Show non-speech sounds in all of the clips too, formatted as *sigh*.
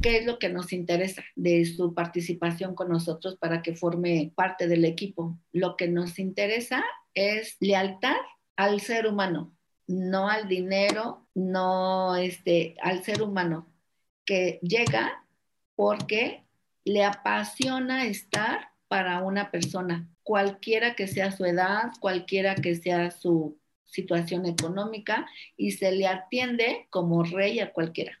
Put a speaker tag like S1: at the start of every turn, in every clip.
S1: ¿Qué es lo que nos interesa de su participación con nosotros para que forme parte del equipo? Lo que nos interesa es lealtad al ser humano, no al dinero, no este, al ser humano, que llega porque le apasiona estar para una persona, cualquiera que sea su edad, cualquiera que sea su situación económica, y se le atiende como rey a cualquiera.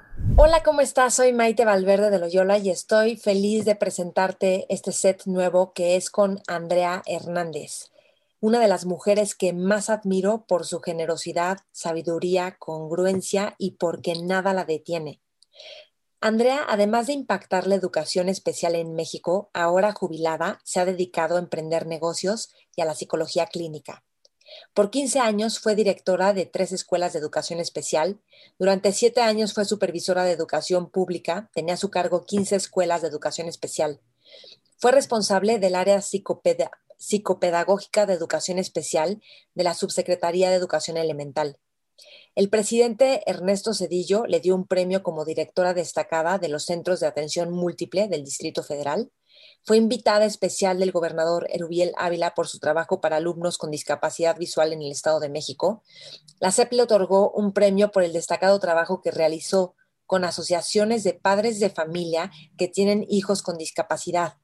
S2: Hola, ¿cómo estás? Soy Maite Valverde de Loyola y estoy feliz de presentarte este set nuevo que es con Andrea Hernández, una de las mujeres que más admiro por su generosidad, sabiduría, congruencia y porque nada la detiene. Andrea, además de impactar la educación especial en México, ahora jubilada, se ha dedicado a emprender negocios y a la psicología clínica. Por 15 años fue directora de tres escuelas de educación especial. Durante siete años fue supervisora de educación pública. Tenía a su cargo 15 escuelas de educación especial. Fue responsable del área psicopedagógica de educación especial de la Subsecretaría de Educación Elemental. El presidente Ernesto Cedillo le dio un premio como directora destacada de los Centros de Atención Múltiple del Distrito Federal fue invitada especial del gobernador Erubiel Ávila por su trabajo para alumnos con discapacidad visual en el Estado de México. La CEP le otorgó un premio por el destacado trabajo que realizó con asociaciones de padres de familia que tienen hijos con discapacidad.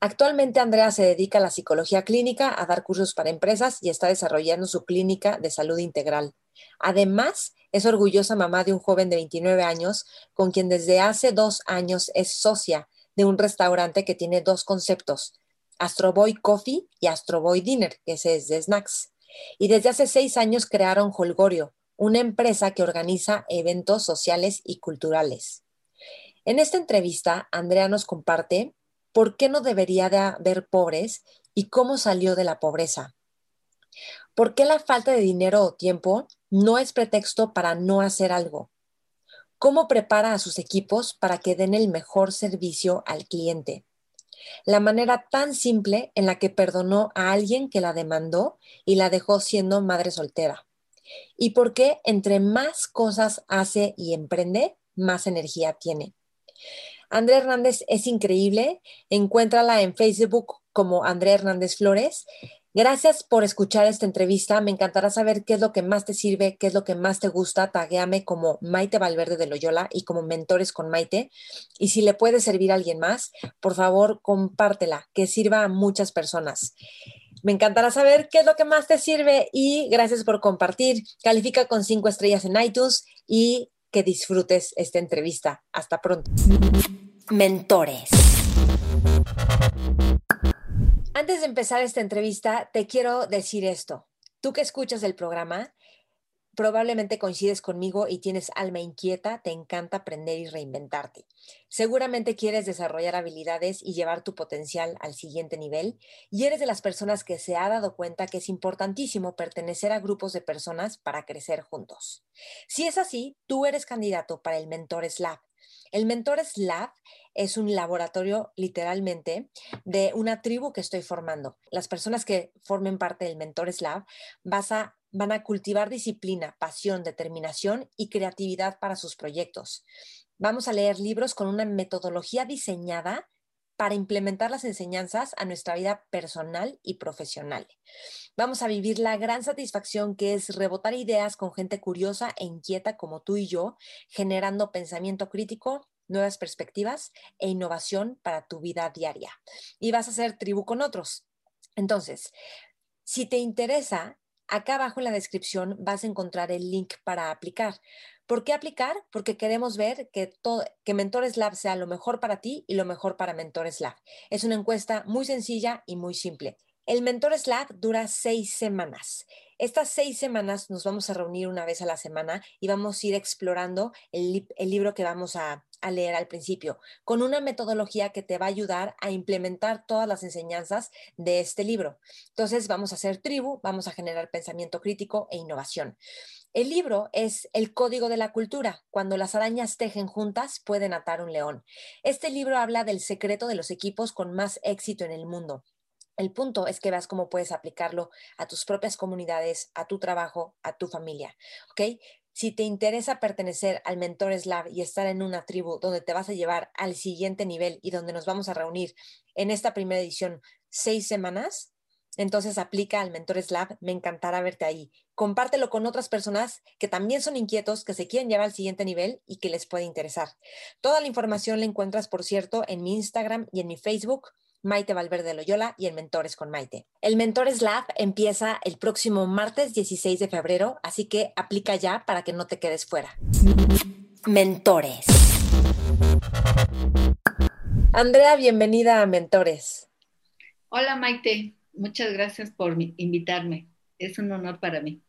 S2: Actualmente Andrea se dedica a la psicología clínica, a dar cursos para empresas y está desarrollando su clínica de salud integral. Además, es orgullosa mamá de un joven de 29 años con quien desde hace dos años es socia de un restaurante que tiene dos conceptos, Astroboy Coffee y Astroboy Dinner, que es de snacks. Y desde hace seis años crearon Holgorio, una empresa que organiza eventos sociales y culturales. En esta entrevista, Andrea nos comparte por qué no debería de haber pobres y cómo salió de la pobreza. ¿Por qué la falta de dinero o tiempo no es pretexto para no hacer algo? Cómo prepara a sus equipos para que den el mejor servicio al cliente. La manera tan simple en la que perdonó a alguien que la demandó y la dejó siendo madre soltera. Y por qué entre más cosas hace y emprende, más energía tiene. Andrea Hernández es increíble. Encuéntrala en Facebook como Andrea Hernández Flores Gracias por escuchar esta entrevista. Me encantará saber qué es lo que más te sirve, qué es lo que más te gusta. Taguéame como Maite Valverde de Loyola y como Mentores con Maite. Y si le puede servir a alguien más, por favor, compártela, que sirva a muchas personas. Me encantará saber qué es lo que más te sirve y gracias por compartir. Califica con cinco estrellas en iTunes y que disfrutes esta entrevista. Hasta pronto. Mentores. Antes de empezar esta entrevista, te quiero decir esto. Tú que escuchas el programa, probablemente coincides conmigo y tienes alma inquieta, te encanta aprender y reinventarte. Seguramente quieres desarrollar habilidades y llevar tu potencial al siguiente nivel y eres de las personas que se ha dado cuenta que es importantísimo pertenecer a grupos de personas para crecer juntos. Si es así, tú eres candidato para el Mentores Lab. El Mentores Lab es un laboratorio literalmente de una tribu que estoy formando. Las personas que formen parte del Mentores Lab van a cultivar disciplina, pasión, determinación y creatividad para sus proyectos. Vamos a leer libros con una metodología diseñada para implementar las enseñanzas a nuestra vida personal y profesional. Vamos a vivir la gran satisfacción que es rebotar ideas con gente curiosa e inquieta como tú y yo, generando pensamiento crítico, nuevas perspectivas e innovación para tu vida diaria. Y vas a hacer tribu con otros. Entonces, si te interesa, acá abajo en la descripción vas a encontrar el link para aplicar. ¿Por qué aplicar? Porque queremos ver que, todo, que Mentores Lab sea lo mejor para ti y lo mejor para Mentores Lab. Es una encuesta muy sencilla y muy simple. El Mentores Lab dura seis semanas. Estas seis semanas nos vamos a reunir una vez a la semana y vamos a ir explorando el, libro que vamos a, a leer al principio, con una metodología que te va a ayudar a implementar todas las enseñanzas de este libro. Entonces, vamos a hacer tribu, vamos a generar pensamiento crítico e innovación. El libro es El Código de la Cultura. Cuando las arañas tejen juntas, pueden atar un león. Este libro habla del secreto de los equipos con más éxito en el mundo. El punto es que veas cómo puedes aplicarlo a tus propias comunidades, a tu trabajo, a tu familia. ¿Ok? Si te interesa pertenecer al Mentores Lab y estar en una tribu donde te vas a llevar al siguiente nivel y donde nos vamos a reunir en esta primera edición seis semanas, entonces aplica al Mentores Lab, me encantará verte ahí. Compártelo con otras personas que también son inquietos, que se quieren llevar al siguiente nivel y que les puede interesar. Toda la información la encuentras, por cierto, en mi Instagram y en mi Facebook, Maite Valverde Loyola y el Mentores con Maite. El Mentores Lab empieza el próximo martes 16 de febrero, así que aplica ya para que no te quedes fuera. Mentores. Andrea, bienvenida a Mentores.
S1: Hola Maite, Muchas gracias por invitarme. Es un honor para mí.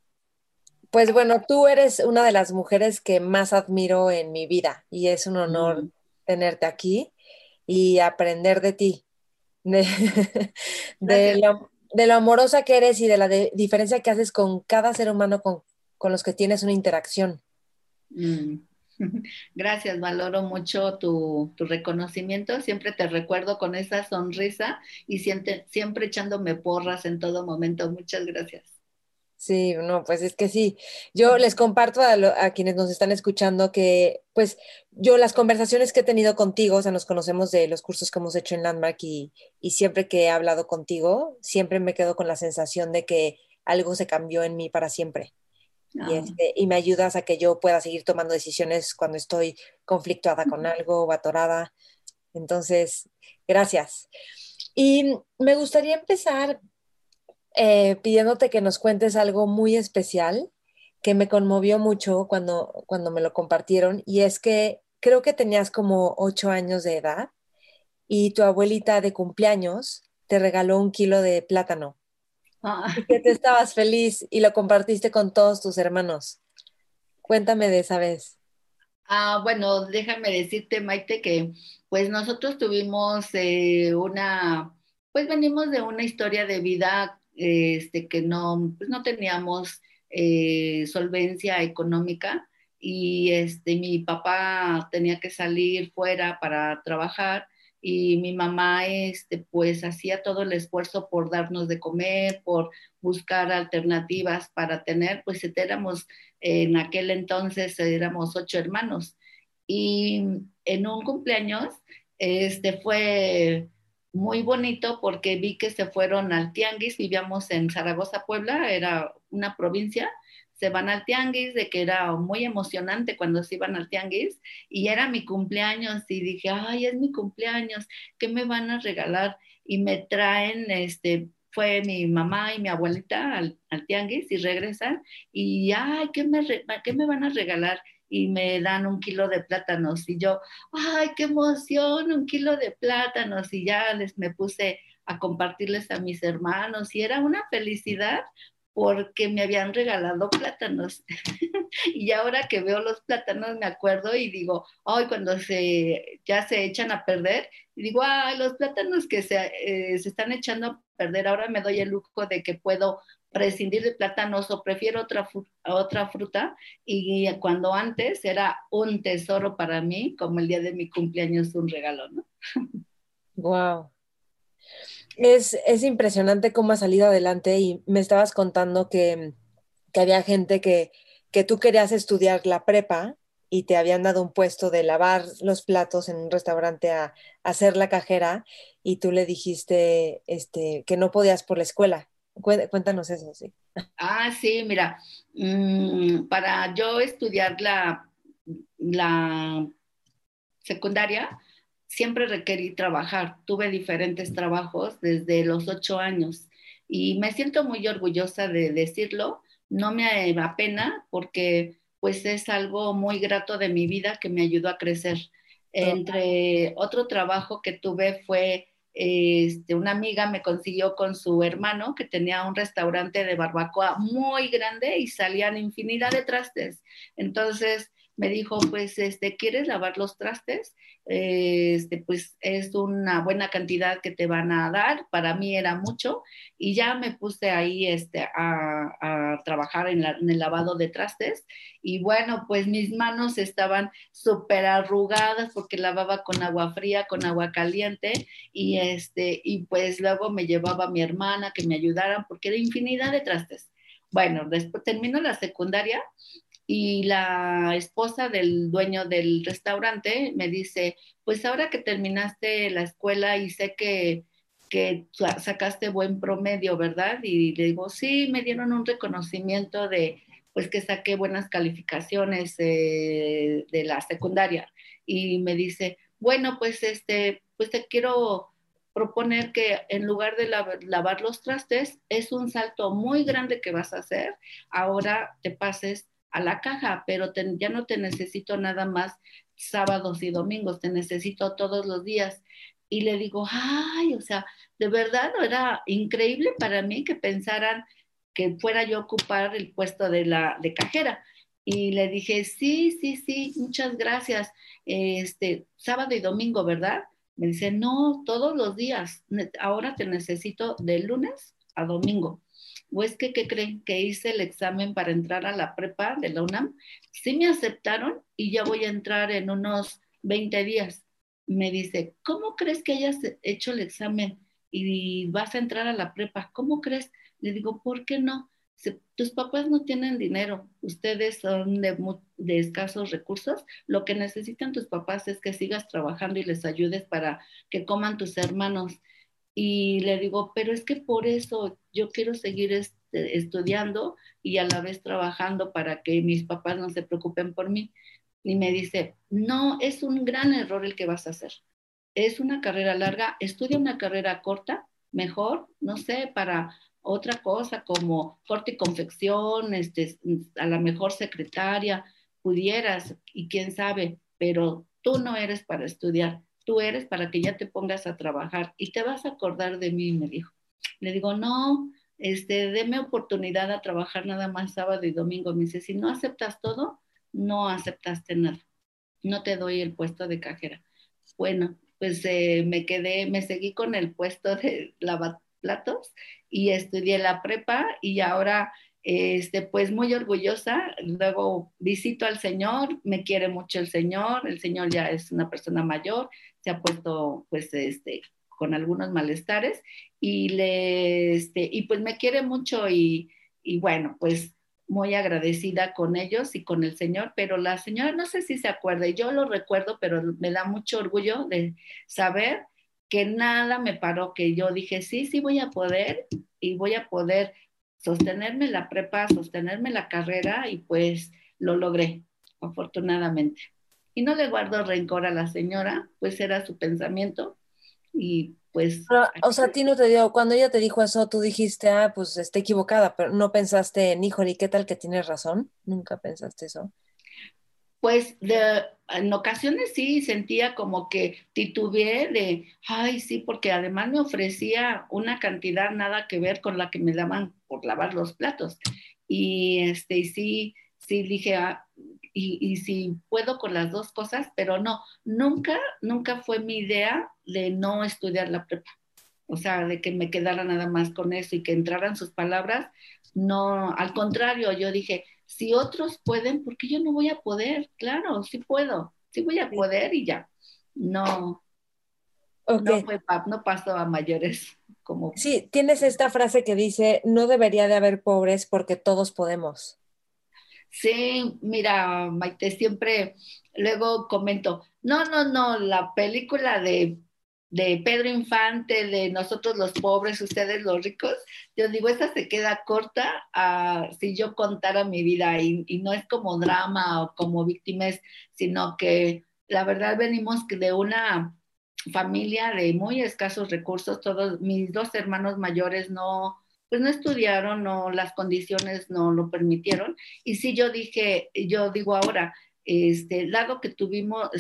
S2: Pues bueno, tú eres una de las mujeres que más admiro en mi vida y es un honor mm. tenerte aquí y aprender de ti, *laughs* de, lo, amorosa que eres y de la diferencia que haces con cada ser humano con, los que tienes una interacción.
S1: Mm. *laughs* Gracias, valoro mucho tu, reconocimiento. Siempre te recuerdo con esa sonrisa y siempre, siempre echándome porras en todo momento. Muchas gracias.
S2: Sí, no, pues es que sí. Yo les comparto a, quienes nos están escuchando que, pues, yo las conversaciones que he tenido contigo, o sea, nos conocemos de los cursos que hemos hecho en Landmark y, y siempre que he hablado contigo, siempre me quedo con la sensación de que algo se cambió en mí para siempre. Y, este, y, me ayudas a que yo pueda seguir tomando decisiones cuando estoy conflictuada con algo o atorada. Entonces, gracias. Y me gustaría empezar eh, pidiéndote que nos cuentes algo muy especial que me conmovió mucho cuando, cuando me lo compartieron y es que creo que tenías como ocho años de edad y tu abuelita de cumpleaños te regaló un kilo de plátano. Ah. que te estabas feliz y lo compartiste con todos tus hermanos. Cuéntame de esa vez.
S1: Ah, bueno, déjame decirte, Maite, que pues nosotros tuvimos eh, una, pues venimos de una historia de vida este, que no, pues no teníamos eh, solvencia económica y este, mi papá tenía que salir fuera para trabajar y mi mamá este, pues hacía todo el esfuerzo por darnos de comer, por buscar alternativas para tener, pues éramos, en aquel entonces éramos ocho hermanos. Y en un cumpleaños este fue muy bonito porque vi que se fueron al Tianguis, vivíamos en Zaragoza, Puebla, era una provincia, se van al tianguis, de que era muy emocionante cuando se iban al tianguis y era mi cumpleaños y dije, ay, es mi cumpleaños, ¿qué me van a regalar? Y me traen, este, fue mi mamá y mi abuelita al, tianguis y regresan y, ay, ¿qué me, ¿qué me van a regalar? Y me dan un kilo de plátanos y yo, ay, qué emoción, un kilo de plátanos y ya les me puse a compartirles a mis hermanos y era una felicidad porque me habían regalado plátanos. *laughs* y ahora que veo los plátanos me acuerdo y digo, ay, cuando se, ya se echan a perder, digo, ay, los plátanos que se, eh, se están echando a perder, ahora me doy el lujo de que puedo prescindir de plátanos o prefiero otra, otra fruta y cuando antes era un tesoro para mí, como el día de mi cumpleaños un regalo, ¿no?
S2: Wow. Es, impresionante cómo ha salido adelante y me estabas contando que, había gente que, que, tú querías estudiar la prepa y te habían dado un puesto de lavar los platos en un restaurante a, hacer la cajera y tú le dijiste este, que no podías por la escuela. Cuéntanos eso, sí.
S1: Ah, sí, mira, mm, para yo estudiar la, la secundaria, siempre requerí trabajar. Tuve diferentes trabajos desde los ocho años y me siento muy orgullosa de decirlo. No me apena porque pues es algo muy grato de mi vida que me ayudó a crecer. Entre otro trabajo que tuve fue este, una amiga me consiguió con su hermano que tenía un restaurante de barbacoa muy grande y salían infinidad de trastes. Entonces me dijo, pues, este, ¿quieres lavar los trastes? este, pues es una buena cantidad que te van a dar. Para mí era mucho y ya me puse ahí este, a, trabajar en, el lavado de trastes y bueno, pues mis manos estaban súper arrugadas porque lavaba con agua fría, con agua caliente y, este, y pues luego me llevaba a mi hermana que me ayudaran porque era infinidad de trastes. Bueno, después termino la secundaria y la esposa del dueño del restaurante me dice, pues ahora que terminaste la escuela y sé que, que sacaste buen promedio, ¿verdad? Y le digo, sí, me dieron un reconocimiento de, pues que saqué buenas calificaciones eh, de la secundaria. Y me dice, bueno, pues este, pues te quiero proponer que en lugar de lavar los trastes, es un salto muy grande que vas a hacer, ahora te pases a la caja, pero ya no te necesito nada más sábados y domingos, te necesito todos los días. Y le digo, ay, o sea, de verdad era increíble para mí que pensaran que fuera yo a ocupar el puesto de la de cajera. Y le dije, sí, sí, sí, muchas gracias. Este, sábado y domingo, ¿verdad? Me dice, no, todos los días. Ahora te necesito de lunes a domingo o es que, ¿qué creen? Que hice el examen para entrar a la prepa de la UNAM. Sí me aceptaron y ya voy a entrar en unos 20 días. Me dice, ¿cómo crees que hayas hecho el examen y vas a entrar a la prepa? ¿Cómo crees? Le digo, ¿por qué no? tus papás no tienen dinero, ustedes son de, de, escasos recursos, lo que necesitan tus papás es que sigas trabajando y les ayudes para que coman tus hermanos. Y le digo, pero es que por eso yo quiero seguir este, estudiando y a la vez trabajando para que mis papás no se preocupen por mí. Y me dice, no, es un gran error el que vas a hacer. Es una carrera larga, estudia una carrera corta, mejor, no sé, para otra cosa como corte y confección, este, a la mejor secretaria, pudieras, y quién sabe, pero tú no eres para estudiar tú eres para que ya te pongas a trabajar y te vas a acordar de mí, me dijo. Le digo, no, este, deme oportunidad a trabajar nada más sábado y domingo. Me dice, si no aceptas todo, no aceptaste nada. No te doy el puesto de cajera. Bueno, pues eh, me quedé, me seguí con el puesto de lavaplatos y estudié la prepa y ahora este, pues muy orgullosa. Luego visito al Señor, me quiere mucho el Señor, el Señor ya es una persona mayor, se ha puesto pues este, con algunos malestares y, le, este, y pues me quiere mucho y, y bueno, pues muy agradecida con ellos y con el Señor, pero la señora no sé si se acuerda, yo lo recuerdo, pero me da mucho orgullo de saber que nada me paró, que yo dije, sí, sí voy a poder y voy a poder sostenerme la prepa, sostenerme la carrera y pues lo logré, afortunadamente. Y no le guardo rencor a la señora, pues era su pensamiento y pues...
S2: o sea, a ti no te dio, cuando ella te dijo eso, tú dijiste, ah, pues está equivocada, pero no pensaste en, híjole, ¿qué tal que tienes razón? Nunca pensaste eso.
S1: Pues de, en ocasiones sí sentía como que titubeé de, ay, sí, porque además me ofrecía una cantidad nada que ver con la que me daban por lavar los platos. Y este, sí, sí dije, ah, y, y si puedo con las dos cosas, pero no, nunca, nunca fue mi idea de no estudiar la prepa. O sea, de que me quedara nada más con eso y que entraran sus palabras. No, al contrario, yo dije, si otros pueden, ¿por qué yo no voy a poder? Claro, sí puedo, sí voy a poder y ya. No, no, fue, no pasó a mayores. Como...
S2: Sí, tienes esta frase que dice, no debería de haber pobres porque todos podemos.
S1: Sí, mira, Maite, siempre luego comento, no, no, no, la película de de Pedro Infante, de nosotros los pobres, ustedes los ricos, yo digo, esa se queda corta a, si yo contara mi vida y, no es como drama o como víctimas, sino que la verdad venimos de una familia de muy escasos recursos, todos mis dos hermanos mayores no, pues no estudiaron, no, las condiciones no lo permitieron. Y sí, yo dije, yo digo ahora, este, dado que tuvimos,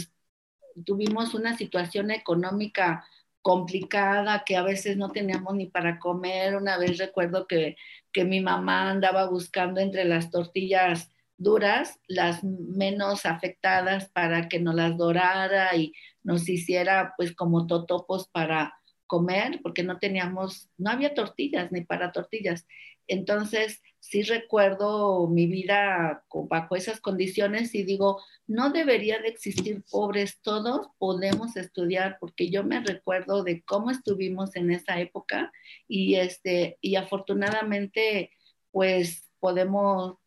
S1: tuvimos una situación económica complicada, que a veces no teníamos ni para comer. Una vez recuerdo que, que mi mamá andaba buscando entre las tortillas duras, las menos afectadas para que nos las dorara y nos hiciera pues como totopos para comer, porque no teníamos, no había tortillas ni para tortillas. Entonces, sí recuerdo mi vida bajo esas condiciones y digo, no debería de existir pobres, todos podemos estudiar, porque yo me recuerdo de cómo estuvimos en esa época y, este, y afortunadamente, pues podemos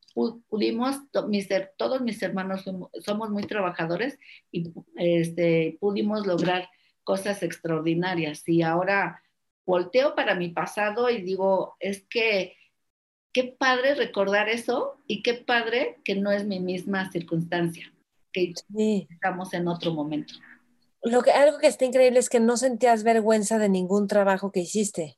S1: pudimos, mis, todos mis hermanos somos muy trabajadores y este, pudimos lograr cosas extraordinarias. Y ahora volteo para mi pasado y digo, es que qué padre recordar eso y qué padre que no es mi misma circunstancia, que estamos en otro momento.
S2: Lo que, algo que está increíble es que no sentías vergüenza de ningún trabajo que hiciste.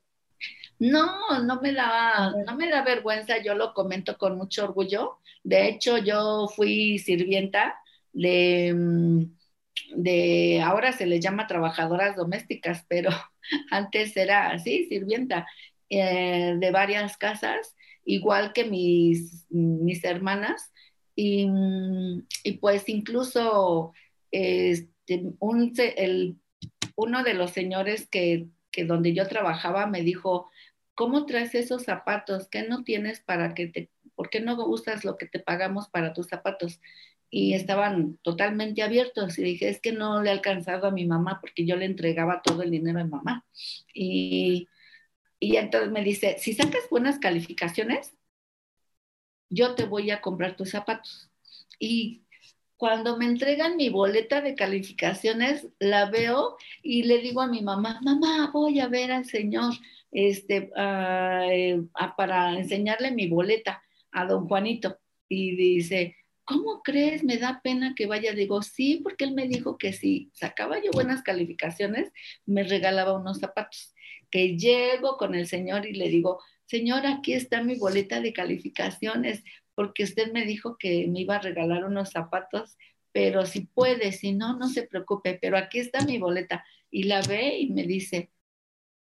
S1: No, no me da, no me da vergüenza, yo lo comento con mucho orgullo. De hecho, yo fui sirvienta de, mm, de ahora se les llama trabajadoras domésticas, pero *laughs* antes era así, sirvienta eh, de varias casas, igual que mis, mis hermanas. Y, y pues incluso este, un, el, uno de los señores que, que donde yo trabajaba me dijo, ¿cómo traes esos zapatos? ¿Qué no tienes para que te, por qué no usas lo que te pagamos para tus zapatos? Y estaban totalmente abiertos y dije, es que no le he alcanzado a mi mamá porque yo le entregaba todo el dinero a mi mamá. Y, y entonces me dice, si sacas buenas calificaciones, yo te voy a comprar tus zapatos. Y cuando me entregan mi boleta de calificaciones, la veo y le digo a mi mamá, mamá, voy a ver al señor este, eh, para enseñarle mi boleta a don Juanito. Y dice, ¿cómo crees? Me da pena que vaya. Digo, sí, porque él me dijo que si sacaba yo buenas calificaciones, me regalaba unos zapatos. Que llego con el señor y le digo, señor, aquí está mi boleta de calificaciones, porque usted me dijo que me iba a regalar unos zapatos, pero si puede, si no, no se preocupe, pero aquí está mi boleta. Y la ve y me dice,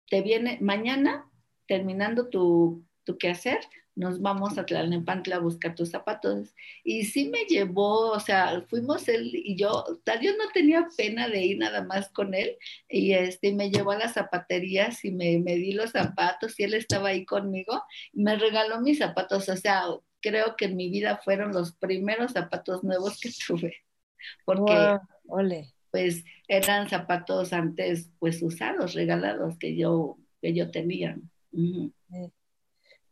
S1: te viene mañana, terminando tu, tu quehacer, nos vamos a Tlalnepantla a buscar tus zapatos. Y sí me llevó, o sea, fuimos él y yo, sea, yo no tenía pena de ir nada más con él, y este, me llevó a las zapaterías y me, me di los zapatos y él estaba ahí conmigo, y me regaló mis zapatos, o sea, creo que en mi vida fueron los primeros zapatos nuevos que tuve, porque... ole pues eran zapatos antes pues usados, regalados que yo, que yo tenía.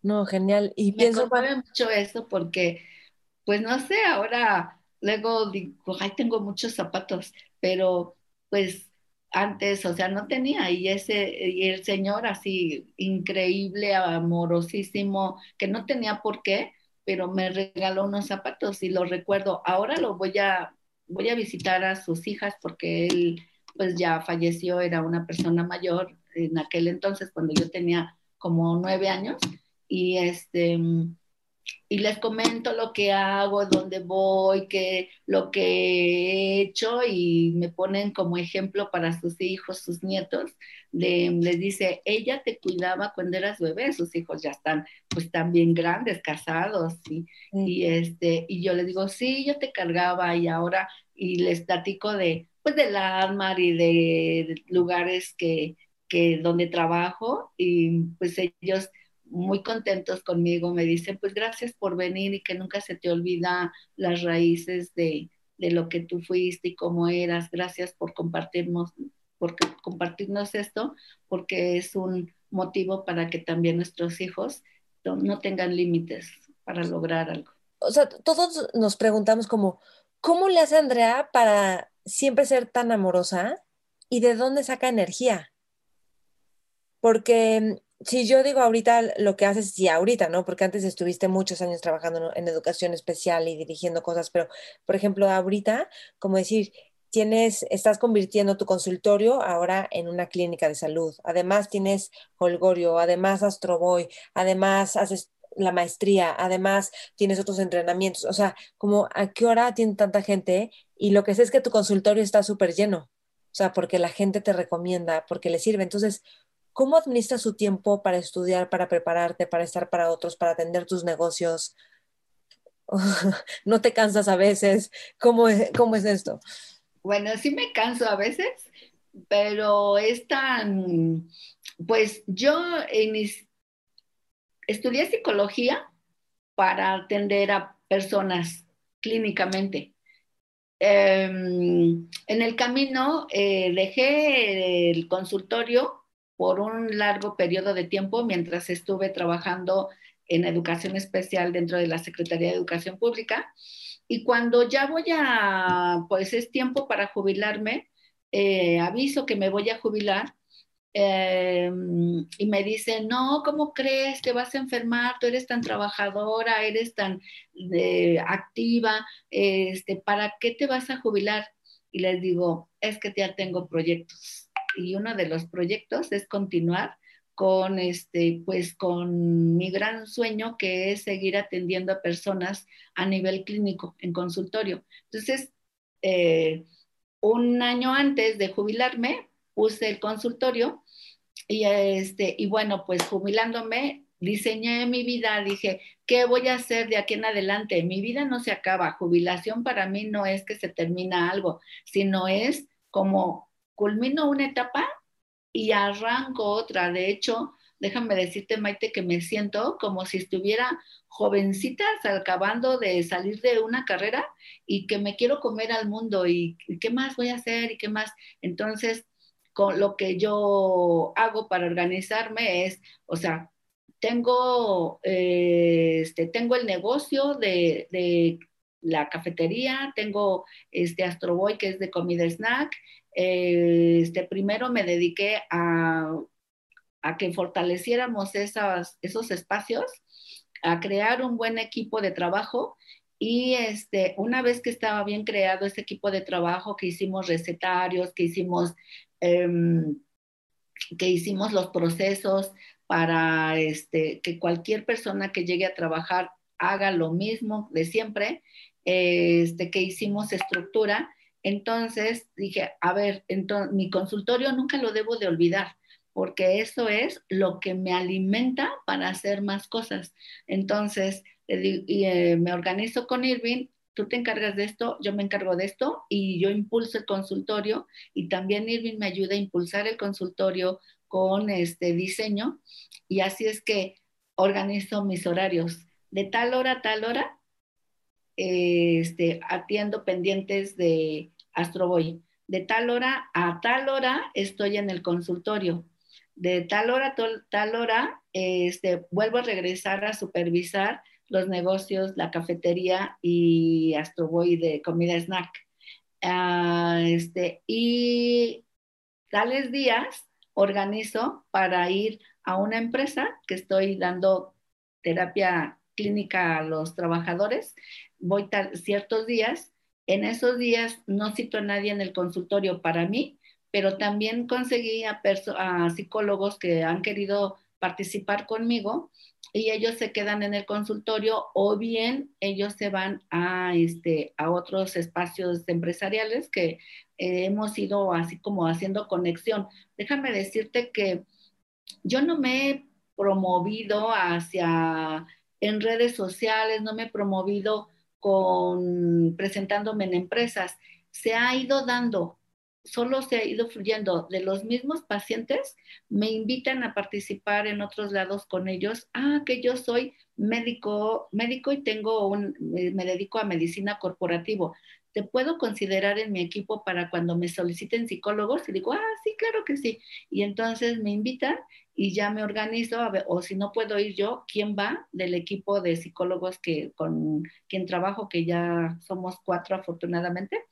S2: No, genial. Y
S1: Me pienso mucho eso porque, pues no sé, ahora luego digo, ay, tengo muchos zapatos, pero pues antes, o sea, no tenía, y ese, y el señor así increíble, amorosísimo, que no tenía por qué, pero me regaló unos zapatos y lo recuerdo. Ahora lo voy a, voy a visitar a sus hijas porque él pues ya falleció, era una persona mayor en aquel entonces cuando yo tenía como nueve años y este y les comento lo que hago, dónde voy, qué, lo que he hecho y me ponen como ejemplo para sus hijos, sus nietos. les dice, ella te cuidaba cuando eras bebé, sus hijos ya están pues también grandes, casados y, y, este, y yo les digo, sí, yo te cargaba y ahora, y les platico de, pues del y de lugares que, que donde trabajo y pues ellos muy contentos conmigo, me dicen, pues gracias por venir y que nunca se te olvida las raíces de, lo que tú fuiste y cómo eras. Gracias por compartirnos, por compartirnos esto, porque es un motivo para que también nuestros hijos no, tengan límites para lograr algo.
S2: O sea, todos nos preguntamos como, ¿cómo le hace Andrea para siempre ser tan amorosa y de dónde saca energía? Porque si yo digo ahorita lo que haces, sí, ahorita, ¿no? Porque antes estuviste muchos años trabajando en educación especial y dirigiendo cosas, pero, por ejemplo, ahorita, como decir, tienes, estás convirtiendo tu consultorio ahora en una clínica de salud. Además tienes Holgorio, además Astroboy, además haces la maestría, además tienes otros entrenamientos. O sea, como a qué hora tiene tanta gente y lo que sé es que tu consultorio está súper lleno. O sea, porque la gente te recomienda, porque le sirve. Entonces, ¿cómo administras su tiempo para estudiar, para prepararte, para estar para otros, para atender tus negocios? *laughs* ¿No te cansas a veces? ¿Cómo es, esto?
S1: Bueno, sí me canso a veces, pero es tan, pues yo estudié psicología para atender a personas clínicamente. Em, en el camino eh, dejé el consultorio por un largo periodo de tiempo mientras estuve trabajando en educación especial dentro de la Secretaría de Educación Pública. Y cuando ya voy a, pues es tiempo para jubilarme, eh, aviso que me voy a jubilar eh, y me dice, no, ¿cómo crees? que vas a enfermar, tú eres tan trabajadora, eres tan activa, este, ¿para qué te vas a jubilar? Y les digo, es que ya tengo proyectos. Y uno de los proyectos es continuar con este, pues con mi gran sueño que es seguir atendiendo a personas a nivel clínico en consultorio. Entonces, eh, un año antes de jubilarme, puse el consultorio y, este, y bueno, pues jubilándome, diseñé mi vida, dije, ¿qué voy a hacer de aquí en adelante? Mi vida no se acaba, jubilación para mí no es que se termina algo, sino es como culmino una etapa y arranco otra. De hecho, déjame decirte, Maite, que me siento como si estuviera jovencita acabando de salir de una carrera y que me quiero comer al mundo y, qué más voy a hacer y qué más. Entonces, con lo que yo hago para organizarme es, o sea, tengo, eh, este, tengo el negocio de, la cafetería, tengo este Astroboy que es de comida snack. Este, primero me dediqué a, a que fortaleciéramos esas, esos espacios, a crear un buen equipo de trabajo y este, una vez que estaba bien creado ese equipo de trabajo, que hicimos recetarios, que hicimos, em, que hicimos los procesos para este, que cualquier persona que llegue a trabajar haga lo mismo de siempre, este, que hicimos estructura. Entonces dije, a ver, entonces, mi consultorio nunca lo debo de olvidar porque eso es lo que me alimenta para hacer más cosas. Entonces, eh, me organizo con Irving, tú te encargas de esto, yo me encargo de esto y yo impulso el consultorio y también Irving me ayuda a impulsar el consultorio con este diseño y así es que organizo mis horarios. De tal hora a tal hora, este, atiendo pendientes de Astroboy. De tal hora a tal hora estoy en el consultorio. De tal hora a tal hora este, vuelvo a regresar a supervisar los negocios, la cafetería y Astroboy de comida snack. Ah, este, y tales días organizo para ir a una empresa que estoy dando terapia clínica a los trabajadores. Voy ciertos días. En esos días no cito a nadie en el consultorio para mí, pero también conseguí a, psicólogos que han querido participar conmigo y ellos se quedan en el consultorio o bien ellos se van a, este, a otros espacios empresariales que eh, hemos ido así como haciendo conexión. Déjame decirte que yo no me he promovido hacia en redes sociales, no me he promovido con presentándome en empresas. Se ha ido dando solo se ha ido fluyendo de los mismos pacientes, me invitan a participar en otros lados con ellos. Ah, que yo soy médico, médico y tengo un, me dedico a medicina corporativo. ¿Te puedo considerar en mi equipo para cuando me soliciten psicólogos? Y digo, ah, sí, claro que sí. Y entonces me invitan y ya me organizo, a ver, o si no puedo ir yo, ¿quién va del equipo de psicólogos que con quien trabajo, que ya somos cuatro afortunadamente?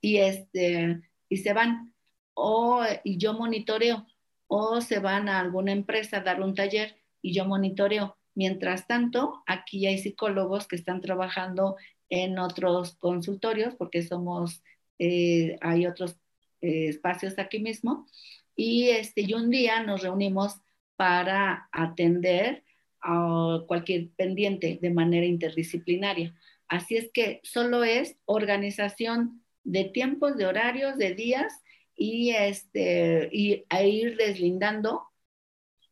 S1: Y este, y se van, o y yo monitoreo, o se van a alguna empresa a dar un taller y yo monitoreo. Mientras tanto, aquí hay psicólogos que están trabajando en otros consultorios, porque somos, eh, hay otros eh, espacios aquí mismo, y, este, y un día nos reunimos para atender a cualquier pendiente de manera interdisciplinaria. Así es que solo es organización de tiempos, de horarios, de días y, este, y a ir deslindando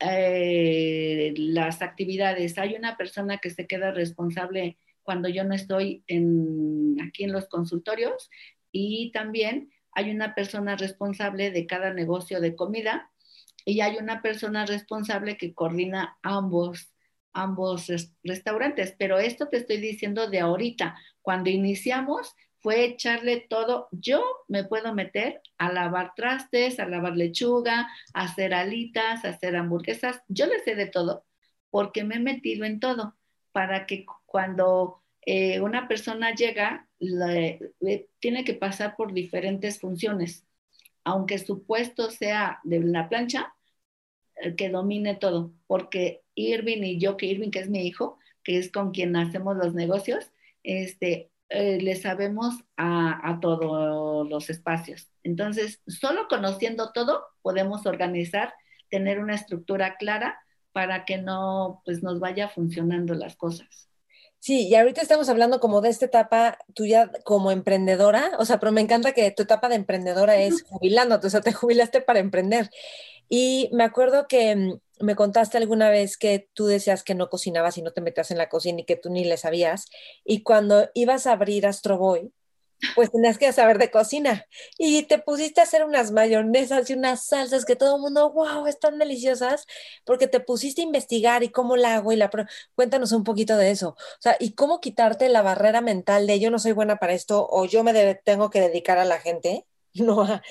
S1: eh, las actividades. Hay una persona que se queda responsable cuando yo no estoy en, aquí en los consultorios y también hay una persona responsable de cada negocio de comida y hay una persona responsable que coordina ambos ambos restaurantes, pero esto te estoy diciendo de ahorita. Cuando iniciamos fue echarle todo. Yo me puedo meter a lavar trastes, a lavar lechuga, a hacer alitas, a hacer hamburguesas. Yo le sé de todo porque me he metido en todo para que cuando eh, una persona llega, tiene que pasar por diferentes funciones. Aunque su puesto sea de la plancha, eh, que domine todo, porque Irving y yo, que Irving, que es mi hijo, que es con quien hacemos los negocios, este, eh, le sabemos a, todos los espacios. Entonces, solo conociendo todo, podemos organizar, tener una estructura clara para que no, pues nos vaya funcionando las cosas.
S2: Sí, y ahorita estamos hablando como de esta etapa tuya como emprendedora, o sea, pero me encanta que tu etapa de emprendedora es jubilándote, o sea, te *laughs* jubilaste para emprender. Y me acuerdo que mm, me contaste alguna vez que tú decías que no cocinabas y no te metías en la cocina y que tú ni le sabías. Y cuando ibas a abrir Astro Boy, pues tenías que saber de cocina. Y te pusiste a hacer unas mayonesas y unas salsas que todo el mundo, wow, están deliciosas, porque te pusiste a investigar y cómo la hago y la... Cuéntanos un poquito de eso. O sea, y cómo quitarte la barrera mental de yo no soy buena para esto o yo me tengo que dedicar a la gente, *laughs* no a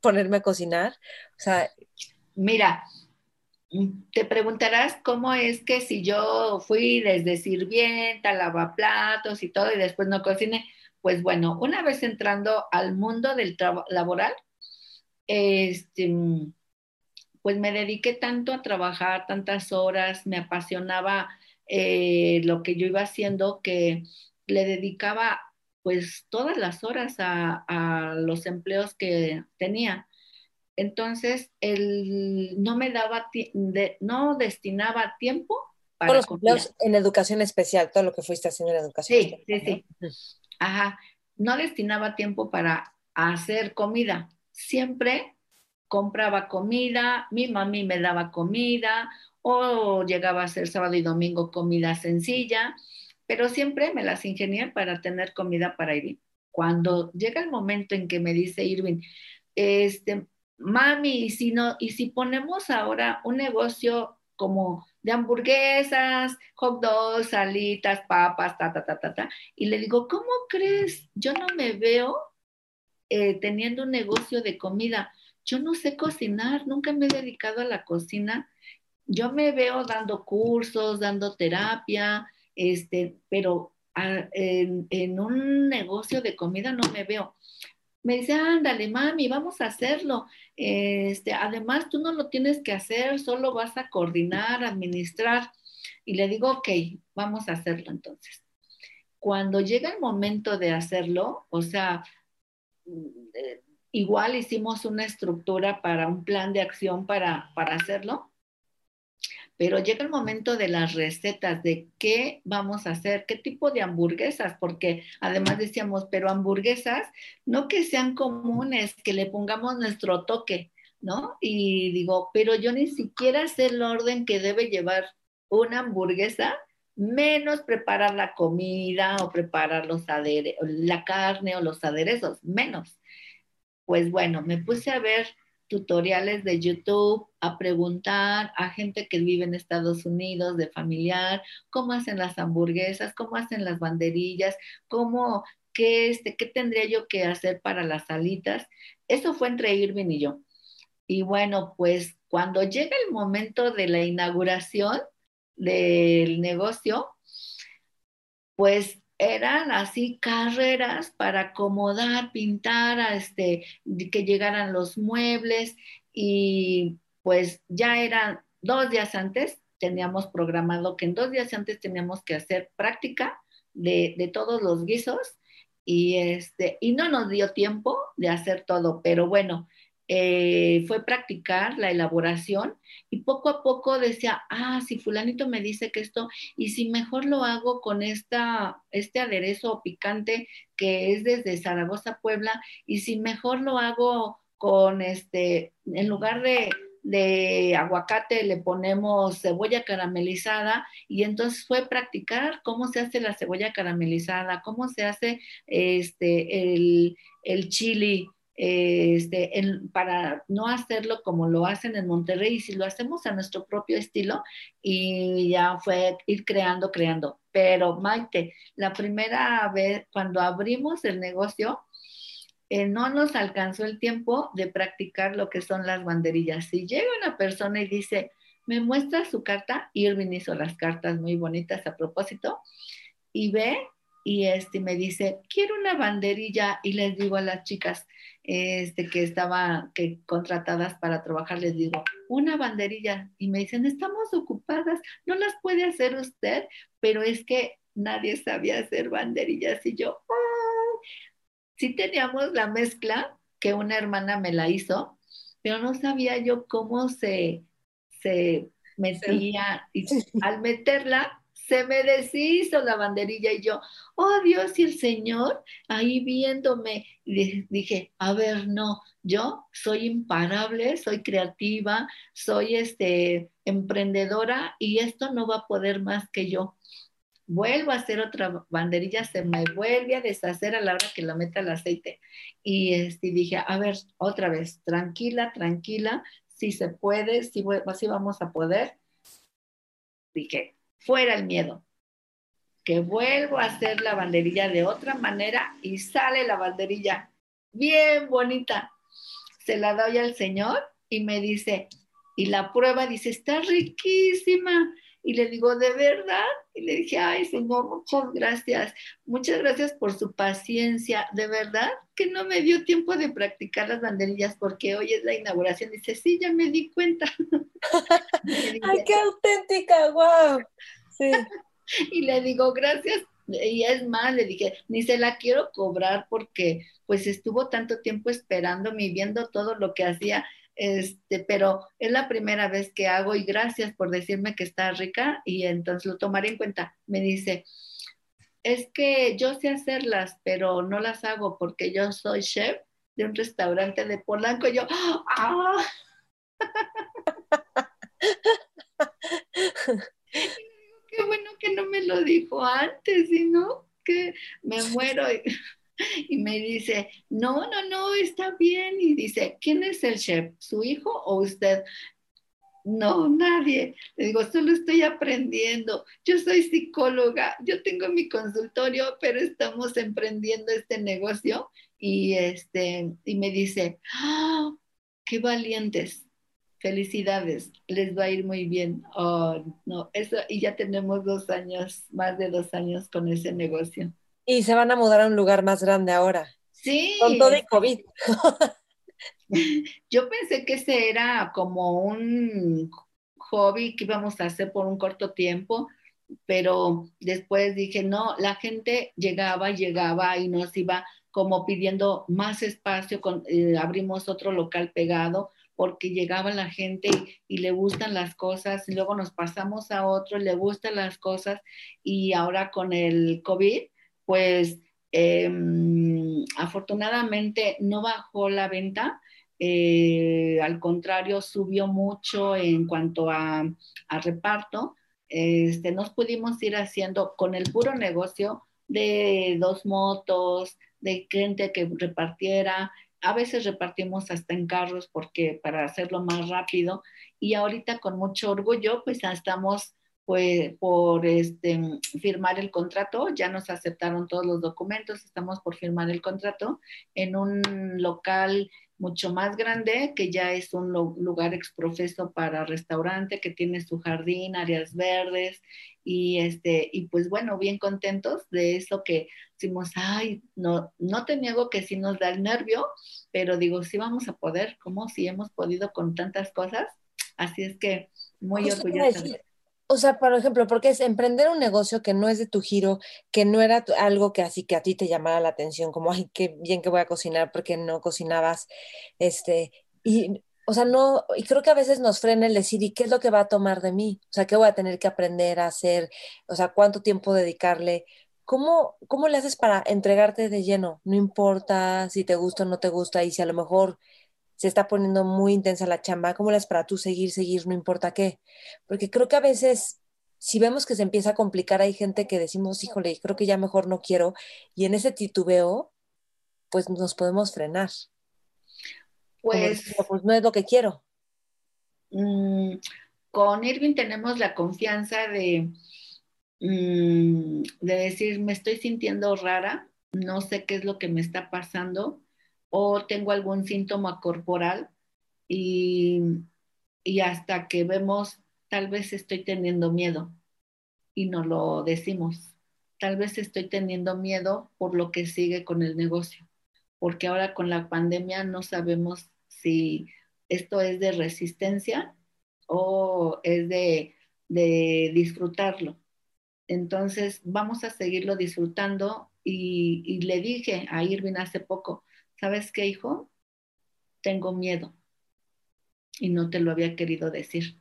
S2: ponerme a cocinar. O sea...
S1: Mira, te preguntarás cómo es que si yo fui desde sirvienta, lavaplatos y todo y después no cociné. Pues bueno, una vez entrando al mundo del laboral, este, pues me dediqué tanto a trabajar, tantas horas, me apasionaba eh, lo que yo iba haciendo que le dedicaba pues todas las horas a los empleos que tenía. Entonces, él no me daba, no destinaba tiempo
S2: para los empleos en educación especial, todo lo que fuiste haciendo en educación
S1: sí, Sí, sí, Ajá. No destinaba tiempo para hacer comida. Siempre compraba comida, mi mami me daba comida, o llegaba a hacer sábado y domingo comida sencilla, pero siempre me las ingenié para tener comida para Irving. Cuando llega el momento en que me dice Irving, este, mami, si, no, y si ponemos ahora un negocio como de hamburguesas, hot dogs, salitas, papas, ta, ta, ta, ta, ta, y le digo, ¿cómo crees? Yo no me veo eh, teniendo un negocio de comida. Yo no sé cocinar, nunca me he dedicado a la cocina. Yo me veo dando cursos, dando terapia, este, pero ah, en un negocio de comida no me veo me dice, ándale, mami, vamos a hacerlo. Este, además, tú no lo tienes que hacer, solo vas a coordinar, administrar. Y le digo, ok, vamos a hacerlo entonces. Cuando llega el momento de hacerlo, o sea, eh, igual hicimos una estructura para un plan de acción para, para hacerlo, pero llega el momento de las recetas, de qué vamos a hacer, qué tipo de hamburguesas, porque además decíamos, pero hamburguesas, no que sean comunes, que le pongamos nuestro toque, ¿no? Y digo, pero yo ni siquiera sé el orden que debe llevar una hamburguesa, menos preparar la comida o preparar los la carne o los aderezos, menos. Pues bueno, me puse a ver tutoriales de YouTube, a preguntar a gente que vive en Estados Unidos, de familiar, cómo hacen las hamburguesas, cómo hacen las banderillas, cómo, qué, este, qué tendría yo que hacer para las salitas. Eso fue entre Irving y yo. Y bueno, pues cuando llega el momento de la inauguración del negocio, pues eran así carreras para acomodar, pintar, este, que llegaran los muebles y pues ya eran dos días antes, teníamos programado que en dos días antes teníamos que hacer práctica de, de todos los guisos y, este, y no nos dio tiempo de hacer todo, pero bueno, eh, fue practicar la elaboración y poco a poco decía, ah, si fulanito me dice que esto, y si mejor lo hago con esta, este aderezo picante que es desde Zaragoza, Puebla, y si mejor lo hago con este, en lugar de, de aguacate le ponemos cebolla caramelizada y entonces fue practicar cómo se hace la cebolla caramelizada, cómo se hace este, el, el chili, este, para no hacerlo como lo hacen en Monterrey, si lo hacemos a nuestro propio estilo, y ya fue ir creando, creando. Pero Maite, la primera vez cuando abrimos el negocio, eh, no nos alcanzó el tiempo de practicar lo que son las banderillas. Si llega una persona y dice, me muestra su carta, Irving hizo las cartas muy bonitas a propósito, y ve y este, me dice, quiero una banderilla, y les digo a las chicas este, que estaban que contratadas para trabajar, les digo, una banderilla, y me dicen, estamos ocupadas, no las puede hacer usted, pero es que nadie sabía hacer banderillas, y yo, sí teníamos la mezcla que una hermana me la hizo, pero no sabía yo cómo se, se metía y *laughs* al meterla se me deshizo la banderilla y yo, oh Dios y el Señor ahí viéndome, dije, a ver, no, yo soy imparable, soy creativa, soy este emprendedora y esto no va a poder más que yo vuelvo a hacer otra banderilla, se me vuelve a deshacer a la hora que la meta el aceite. Y este, dije, a ver, otra vez, tranquila, tranquila, si se puede, si, si vamos a poder. Dije, fuera el miedo, que vuelvo a hacer la banderilla de otra manera y sale la banderilla bien bonita. Se la doy al Señor y me dice, y la prueba dice, está riquísima. Y le digo, ¿de verdad? Y le dije, ay, Señor, muchas gracias. Muchas gracias por su paciencia. De verdad que no me dio tiempo de practicar las banderillas porque hoy es la inauguración. Dice, sí, ya me di cuenta. *laughs*
S2: ay, qué auténtica, wow. Sí. *laughs*
S1: y le digo, gracias. Y es más, le dije, ni se la quiero cobrar porque pues estuvo tanto tiempo esperándome y viendo todo lo que hacía este, pero es la primera vez que hago y gracias por decirme que está rica y entonces lo tomaré en cuenta. Me dice, es que yo sé hacerlas, pero no las hago porque yo soy chef de un restaurante de Polanco. Y yo, ¡ah! *laughs* Qué bueno que no me lo dijo antes, sino que me muero. *laughs* y me dice, no, no, no, está bien. Y dice, ¿quién es el chef? ¿Su hijo o usted? No, nadie. Le digo, solo estoy aprendiendo. Yo soy psicóloga, yo tengo mi consultorio, pero estamos emprendiendo este negocio. Y, este, y me dice, ¡Ah, qué valientes. Felicidades, les va a ir muy bien. Oh, no, eso, y ya tenemos dos años, más de dos años con ese negocio.
S2: Y se van a mudar a un lugar más grande ahora.
S1: Sí.
S2: Con todo el COVID. *laughs*
S1: Yo pensé que ese era como un hobby que íbamos a hacer por un corto tiempo, pero después dije, no, la gente llegaba, llegaba y nos iba como pidiendo más espacio, eh, abrimos otro local pegado porque llegaba la gente y, y, le gustan las cosas, y luego nos pasamos a otro, le gustan las cosas, y ahora con el COVID, pues em, afortunadamente no bajó la venta, eh, al contrario, subió mucho en cuanto a, reparto. Este, nos pudimos ir haciendo con el puro negocio de dos motos, de gente que repartiera. A veces repartimos hasta en carros porque para hacerlo más rápido. Y ahorita con mucho orgullo, pues estamos pues, por este, firmar el contrato, ya nos aceptaron todos los documentos, estamos por firmar el contrato en un local mucho más grande, que ya es un lugar exprofeso para restaurante, que tiene su jardín, áreas verdes, y este, y pues bueno, bien contentos de eso que decimos, ay, no, no te niego que sí nos da el nervio, pero digo, sí vamos a poder, como si hemos podido con tantas cosas, así es que muy orgullosa.
S2: O sea, por ejemplo, porque es emprender un negocio que no es de tu giro, que no era algo que así que a ti te llamara la atención, como, ay, qué bien que voy a cocinar porque no cocinabas, este, y, o sea, no, y creo que a veces nos frena el decir, ¿y qué es lo que va a tomar de mí? O sea, ¿qué voy a tener que aprender a hacer? O sea, ¿cuánto tiempo dedicarle? ¿Cómo, ¿Cómo le haces para entregarte de lleno? No importa si te gusta o no te gusta y si a lo mejor se está poniendo muy intensa la chamba, ¿cómo es para tú seguir, seguir, no importa qué? Porque creo que a veces, si vemos que se empieza a complicar, hay gente que decimos, híjole, creo que ya mejor no quiero, y en ese titubeo, pues nos podemos frenar.
S1: Pues,
S2: pues no es lo que quiero.
S1: Mm, con Irving tenemos la confianza de, mm, de decir, me estoy sintiendo rara, no sé qué es lo que me está pasando o tengo algún síntoma corporal y, y hasta que vemos, tal vez estoy teniendo miedo y no lo decimos. Tal vez estoy teniendo miedo por lo que sigue con el negocio, porque ahora con la pandemia no sabemos si esto es de resistencia o es de, disfrutarlo. Entonces, vamos a seguirlo disfrutando y, le dije a Irving hace poco, ¿sabes qué, hijo? Tengo miedo y no te lo había querido decir.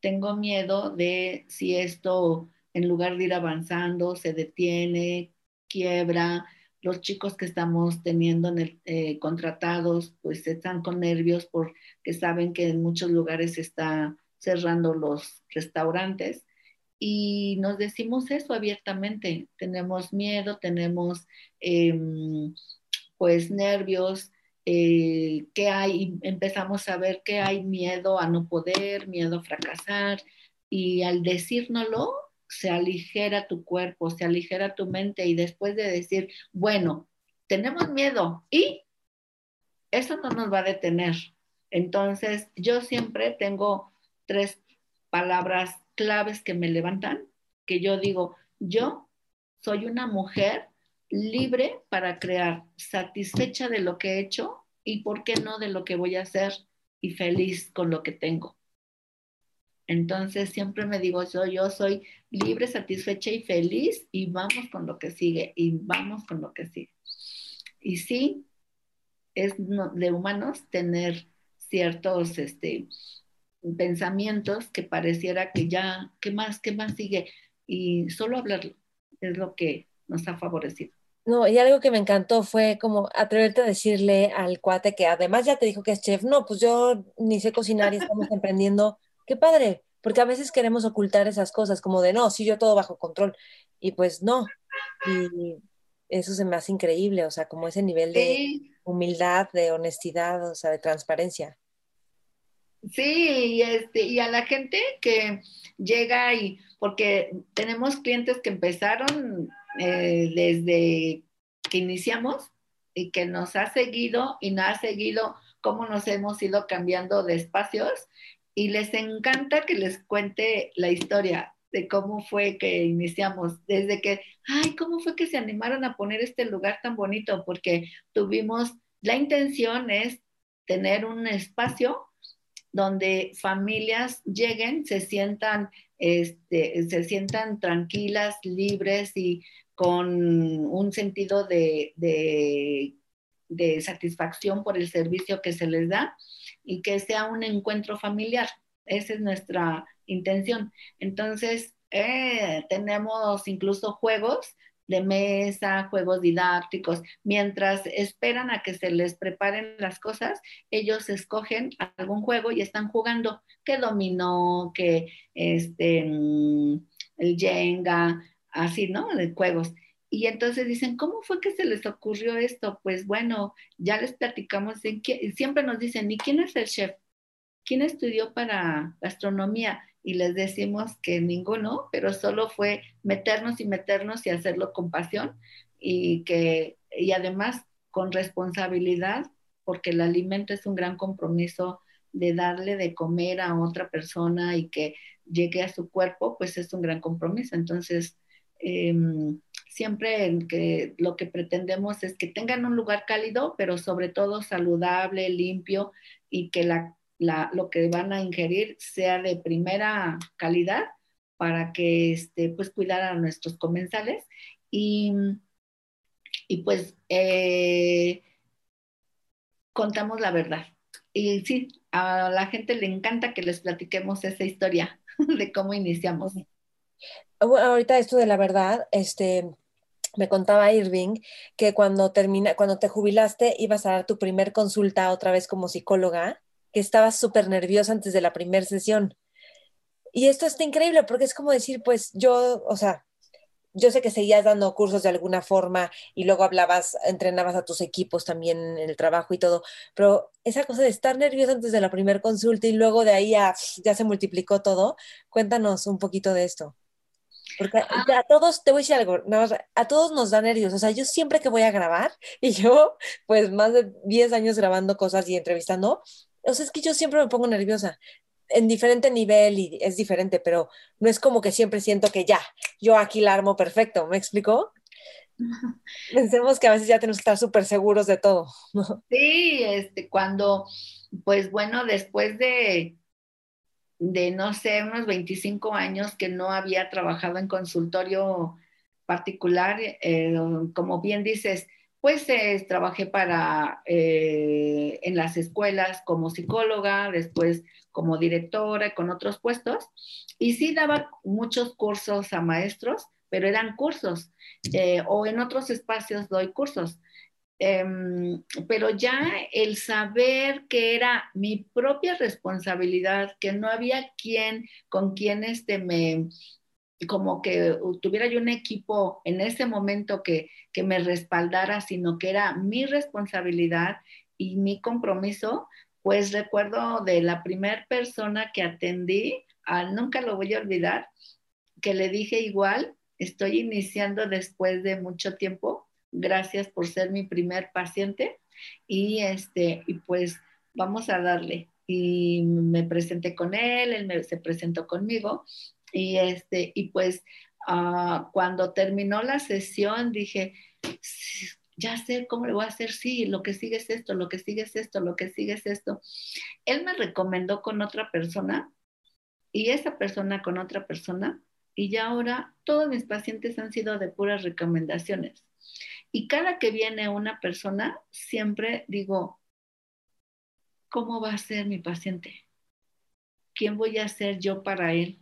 S1: Tengo miedo de si esto, en lugar de ir avanzando, se detiene, quiebra, los chicos que estamos teniendo eh, contratados, pues están con nervios porque saben que en muchos lugares se está cerrando los restaurantes y nos decimos eso abiertamente. Tenemos miedo, tenemos em, pues nervios, eh, que hay, empezamos a ver que hay miedo a no poder, miedo a fracasar y al decírnoslo se aligera tu cuerpo, se aligera tu mente y después de decir, bueno, tenemos miedo y eso no nos va a detener. Entonces, yo siempre tengo tres palabras claves que me levantan, que yo digo, yo soy una mujer libre para crear, satisfecha de lo que he hecho y, ¿por qué no, de lo que voy a hacer y feliz con lo que tengo? Entonces siempre me digo, yo, yo soy libre, satisfecha y feliz y vamos con lo que sigue y vamos con lo que sigue. Y sí, es de humanos tener ciertos este, pensamientos que pareciera que ya, ¿qué más, qué más sigue? Y solo hablarlo es lo que nos ha favorecido.
S2: No, y algo que me encantó fue como atreverte a decirle al cuate que además ya te dijo que es chef, no, pues yo ni sé cocinar y estamos *laughs* emprendiendo qué padre, porque a veces queremos ocultar esas cosas, como de, no, sí, yo todo bajo control, y pues no, y eso se me hace increíble, o sea, como ese nivel de humildad, de honestidad, o sea, de transparencia.
S1: Sí, y, este, y a la gente que llega y, porque tenemos clientes que empezaron eh, desde que iniciamos y que nos ha seguido y nos ha seguido cómo nos hemos ido cambiando de espacios y les encanta que les cuente la historia de cómo fue que iniciamos, desde que, ay, ¿cómo fue que se animaron a poner este lugar tan bonito? Porque tuvimos, la intención es tener un espacio donde familias lleguen, se sientan, este, se sientan tranquilas, libres y con un sentido de, de satisfacción por el servicio que se les da y que sea un encuentro familiar. Esa es nuestra intención. Entonces, eh, tenemos incluso juegos de mesa, juegos didácticos. Mientras esperan a que se les preparen las cosas, ellos escogen algún juego y están jugando, que dominó, que este, mm, el Jenga, así, ¿no? De juegos. Y entonces dicen, ¿cómo fue que se les ocurrió esto? Pues bueno, ya les platicamos, siempre nos dicen, ¿y quién es el chef? ¿Quién estudió para gastronomía? Y les decimos que ninguno, pero solo fue meternos y meternos y hacerlo con pasión y que, y además con responsabilidad, porque el alimento es un gran compromiso de darle de comer a otra persona y que llegue a su cuerpo, pues es un gran compromiso. Entonces, eh, siempre que lo que pretendemos es que tengan un lugar cálido, pero sobre todo saludable, limpio y que lo que van a ingerir sea de primera calidad para que este, pues cuidar a nuestros comensales. Y, y pues eh, contamos la verdad. Y sí, a la gente le encanta que les platiquemos esa historia *laughs* de cómo iniciamos.
S2: Ahorita esto de la verdad, este, me contaba Irving que cuando termina, cuando te jubilaste ibas a dar tu primer consulta otra vez como psicóloga, que estabas súper nerviosa antes de la primera sesión. Y esto está increíble porque es como decir, pues yo, o sea, yo sé que seguías dando cursos de alguna forma y luego hablabas, entrenabas a tus equipos también en el trabajo y todo, pero esa cosa de estar nerviosa antes de la primera consulta y luego de ahí ya, ya se multiplicó todo, cuéntanos un poquito de esto. Porque ah. a, todos, te voy a decir algo, a todos nos da nervios. O sea, yo siempre que voy a grabar, *laughs* y yo, pues más de 10 años grabando cosas y entrevistando, o sea, es que yo siempre me pongo nerviosa en diferente nivel y es diferente, pero no es como que siempre siento que ya, yo aquí la armo perfecto, ¿me explicó? *laughs* Pensemos que a veces ya tenemos que estar súper seguros de todo. *laughs*
S1: Sí, este, cuando, pues bueno, después de, de, no sé, unos 25 años que no había trabajado en consultorio particular, eh, como bien dices, pues eh, trabajé para, eh, en las escuelas como psicóloga, después como directora, con otros puestos, y sí daba muchos cursos a maestros, pero eran cursos, eh, o en otros espacios doy cursos. Em, pero ya el saber que era mi propia responsabilidad, que no había quien con quien este me, como que tuviera yo un equipo en ese momento que, que me respaldara, sino que era mi responsabilidad y mi compromiso, pues recuerdo de la primera persona que atendí, nunca lo voy a olvidar, que le dije igual, estoy iniciando después de mucho tiempo, gracias por ser mi primer paciente y este, y pues vamos a darle. Y me presenté con él, él se presentó conmigo y, este, y pues ah, cuando terminó la sesión dije, ya sé cómo le voy a hacer, sí, lo que sigue es esto, lo que sigue es esto, lo que sigue es esto. Él me recomendó con otra persona y esa persona con otra persona y ya ahora todos mis pacientes han sido de puras recomendaciones. Y cada que viene una persona, siempre digo, ¿cómo va a ser mi paciente? ¿Quién voy a ser yo para él?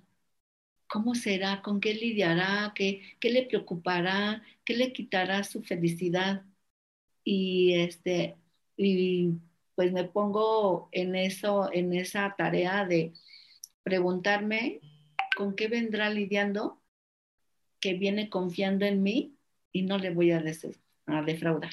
S1: ¿Cómo será? ¿Con qué lidiará? ¿Qué, qué le preocupará? ¿Qué le quitará su felicidad? Y, este, y pues me pongo en, eso, en esa tarea de preguntarme con qué vendrá lidiando que viene confiando en mí y no le voy a, a defraudar.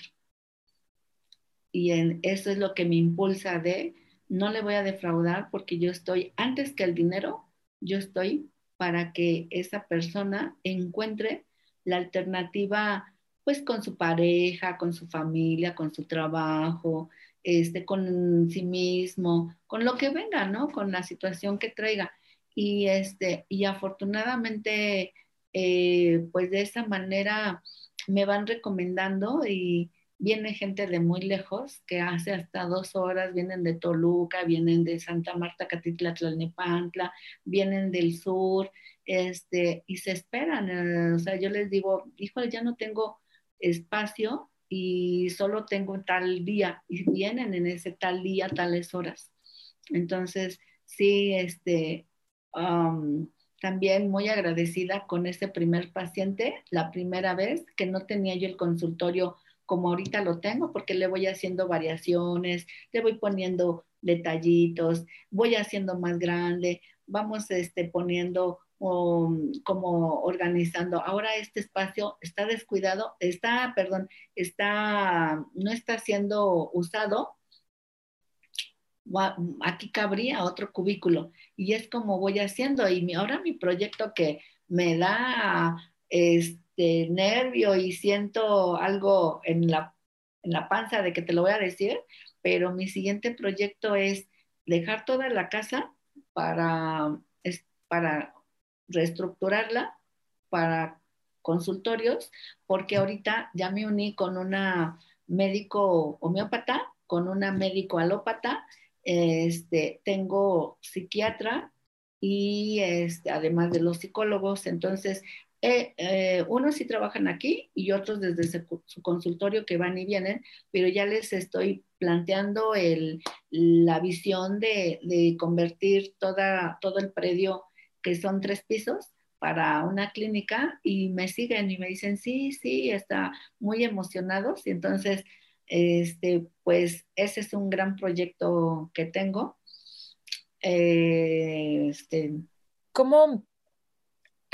S1: Y en, eso es lo que me impulsa de no le voy a defraudar porque yo estoy, antes que el dinero, yo estoy para que esa persona encuentre la alternativa pues con su pareja, con su familia, con su trabajo, este, con sí mismo, con lo que venga, ¿no? Con la situación que traiga. Y, este, y afortunadamente, eh, pues de esa manera me van recomendando y, viene gente de muy lejos, que hace hasta dos horas, vienen de Toluca, vienen de Santa Marta, Catitla, Tlalnepantla, vienen del sur, este, y se esperan. Eh, o sea, yo les digo, híjole, ya no tengo espacio y solo tengo tal día, y vienen en ese tal día, tales horas. Entonces, sí, este, también muy agradecida con ese primer paciente, la primera vez que no tenía yo el consultorio como ahorita lo tengo, porque le voy haciendo variaciones, le voy poniendo detallitos, voy haciendo más grande, vamos este, poniendo um, como organizando. Ahora este espacio está descuidado, está, perdón, está, no está siendo usado. Aquí cabría otro cubículo y es como voy haciendo. Y ahora mi proyecto que me da este, de nervio y siento algo en la, en la panza de que te lo voy a decir, pero mi siguiente proyecto es dejar toda la casa para, para reestructurarla, para consultorios, porque ahorita ya me uní con una médico homeópata, con una médico alópata, este, tengo psiquiatra y este, además de los psicólogos, entonces eh, eh, unos sí trabajan aquí y otros desde su, consultorio que van y vienen, pero ya les estoy planteando la visión de, convertir toda, todo el predio, que son tres pisos, para una clínica y me siguen y me dicen, sí, sí, está muy emocionados. Y entonces, este, pues ese es un gran proyecto que tengo. Eh, este,
S2: ¿Cómo?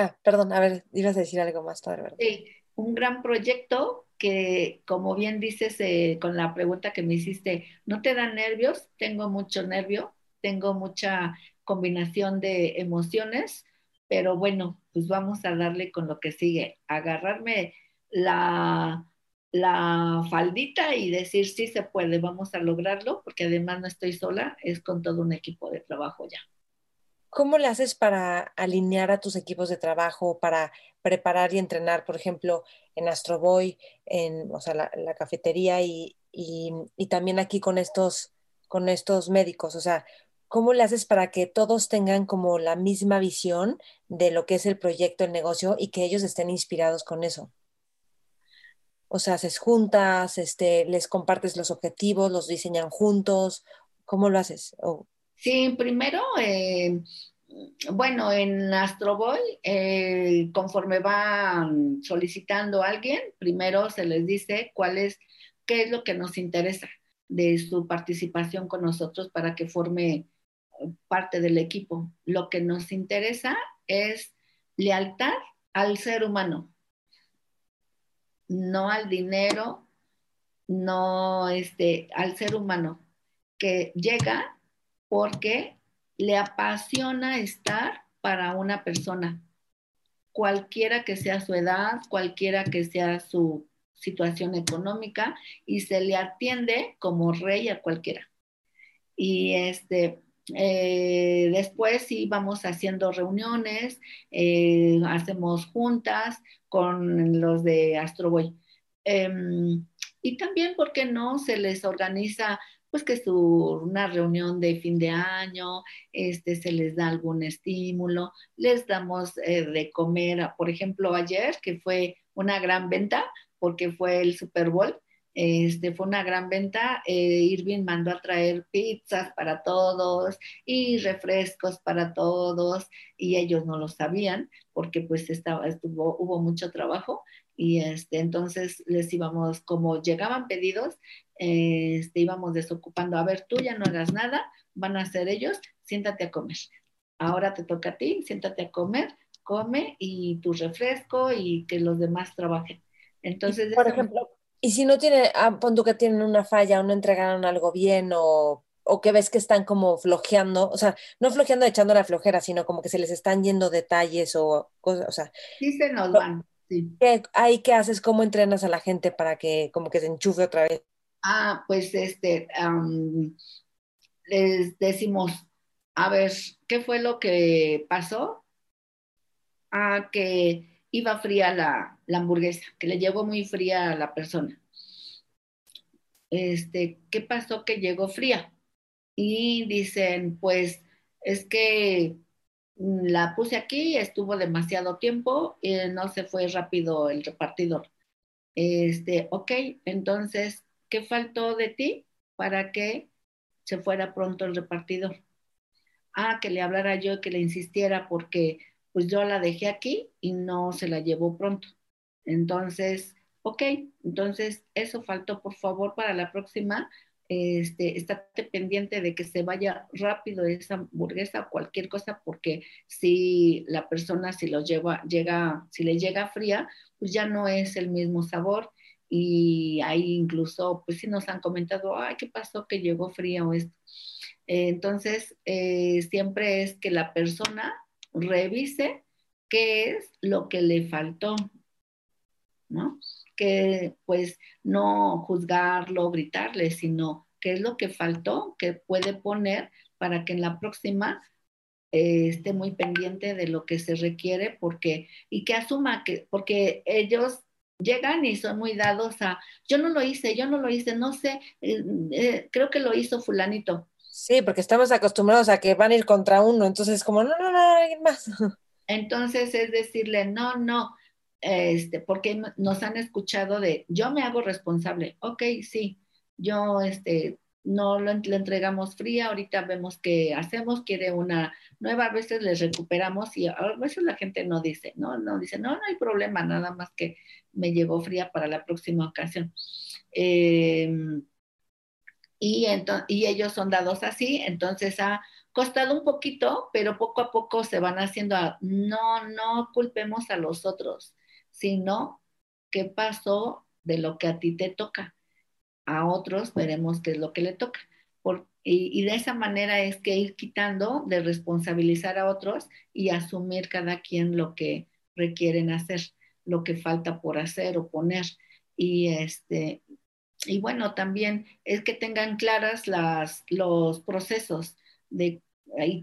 S2: Ah, perdón, a ver, ibas a decir algo más ¿verdad?
S1: Sí, un gran proyecto que, como bien dices eh, con la pregunta que me hiciste, ¿no te dan nervios? Tengo mucho nervio, tengo mucha combinación de emociones, pero bueno, pues vamos a darle con lo que sigue, agarrarme la, la faldita y decir sí se puede, vamos a lograrlo, porque además no estoy sola, es con todo un equipo de trabajo ya.
S2: ¿Cómo le haces para alinear a tus equipos de trabajo, para preparar y entrenar, por ejemplo, en Astroboy, en o sea, la, cafetería y, y, también aquí con estos, con estos médicos? O sea, ¿cómo le haces para que todos tengan como la misma visión de lo que es el proyecto, el negocio y que ellos estén inspirados con eso? O sea, haces juntas, este, les compartes los objetivos, los diseñan juntos. ¿Cómo lo haces?
S1: Sí, primero, eh, bueno, en Astroboy, eh, conforme van solicitando a alguien, primero se les dice cuál es, qué es lo que nos interesa de su participación con nosotros para que forme parte del equipo. Lo que nos interesa es lealtad al ser humano, no al dinero, no este, al ser humano, que llega porque le apasiona estar para una persona, cualquiera que sea su edad, cualquiera que sea su situación económica, y se le atiende como rey a cualquiera. Y este, eh, después sí vamos haciendo reuniones, eh, hacemos juntas con los de Astroboy. Em, y también, ¿por qué no? Se les organiza pues que es una reunión de fin de año, este, se les da algún estímulo, les damos eh, de comer, por ejemplo, ayer, que fue una gran venta, porque fue el Super Bowl, este, fue una gran venta. Eh, Irving mandó a traer pizzas para todos y refrescos para todos y ellos no lo sabían porque pues estaba, estuvo, hubo mucho trabajo y este, entonces les íbamos, como llegaban pedidos, este, íbamos desocupando, a ver, tú ya no hagas nada, van a hacer ellos, siéntate a comer. Ahora te toca a ti, siéntate a comer, come y tu refresco y que los demás trabajen. Entonces,
S2: por ejemplo, y si no tiene, ah, pon tú que tienen una falla o no entregaron algo bien o, o que ves que están como flojeando, o sea, no flojeando echando la flojera, sino como que se les están yendo detalles o cosas, o sea.
S1: Sí se nos van.
S2: Sí. ¿Qué, ahí qué haces? ¿Cómo entrenas a la gente para que como que se enchufe otra vez?
S1: Ah, pues este, les decimos, a ver, ¿qué fue lo que pasó? Ah, que iba fría la, la hamburguesa, que le llegó muy fría a la persona. Este, ¿qué pasó que llegó fría? Y dicen, pues es que la puse aquí, estuvo demasiado tiempo y no se fue rápido el repartidor. Este, ok, entonces ¿Qué faltó de ti para que se fuera pronto el repartidor? Ah, que le hablara yo, que le insistiera porque pues yo la dejé aquí y no se la llevó pronto. Entonces, ok, entonces eso faltó, por favor, para la próxima, este, estate pendiente de que se vaya rápido esa hamburguesa o cualquier cosa, porque si la persona si lo lleva, llega, si le llega fría, pues ya no es el mismo sabor y ahí incluso, pues sí nos han comentado, ay, ¿qué pasó que llegó fría o esto? Eh, entonces, eh, siempre es que la persona revise qué es lo que le faltó, ¿no? Que pues no juzgarlo, gritarle, sino qué es lo que faltó, que puede poner para que en la próxima eh, esté muy pendiente de lo que se requiere, porque, y que asuma que, porque ellos llegan y son muy dados a, yo no lo hice, yo no lo hice, no sé, eh, eh, creo que lo hizo fulanito.
S2: Sí, porque estamos acostumbrados a que van a ir contra uno, entonces como, no, no, no, alguien más. *laughs*
S1: Entonces es decirle, no, no, este, porque nos han escuchado de, yo me hago responsable, ok, sí, yo este, no lo, le entregamos fría, ahorita vemos qué hacemos, quiere una nueva, a veces les recuperamos y a veces la gente no dice, no, no dice, no, no hay problema, nada más que me llegó fría para la próxima ocasión. Em, y, y ellos son dados así, entonces ha costado un poquito, pero poco a poco se van haciendo, no, no culpemos a los otros, sino qué pasó de lo que a ti te toca. A otros veremos qué es lo que le toca. y, de esa manera es que ir quitando de responsabilizar a otros y asumir cada quien lo que requieren hacer, lo que falta por hacer o poner. Y, este, y bueno, también es que tengan claras las, los procesos de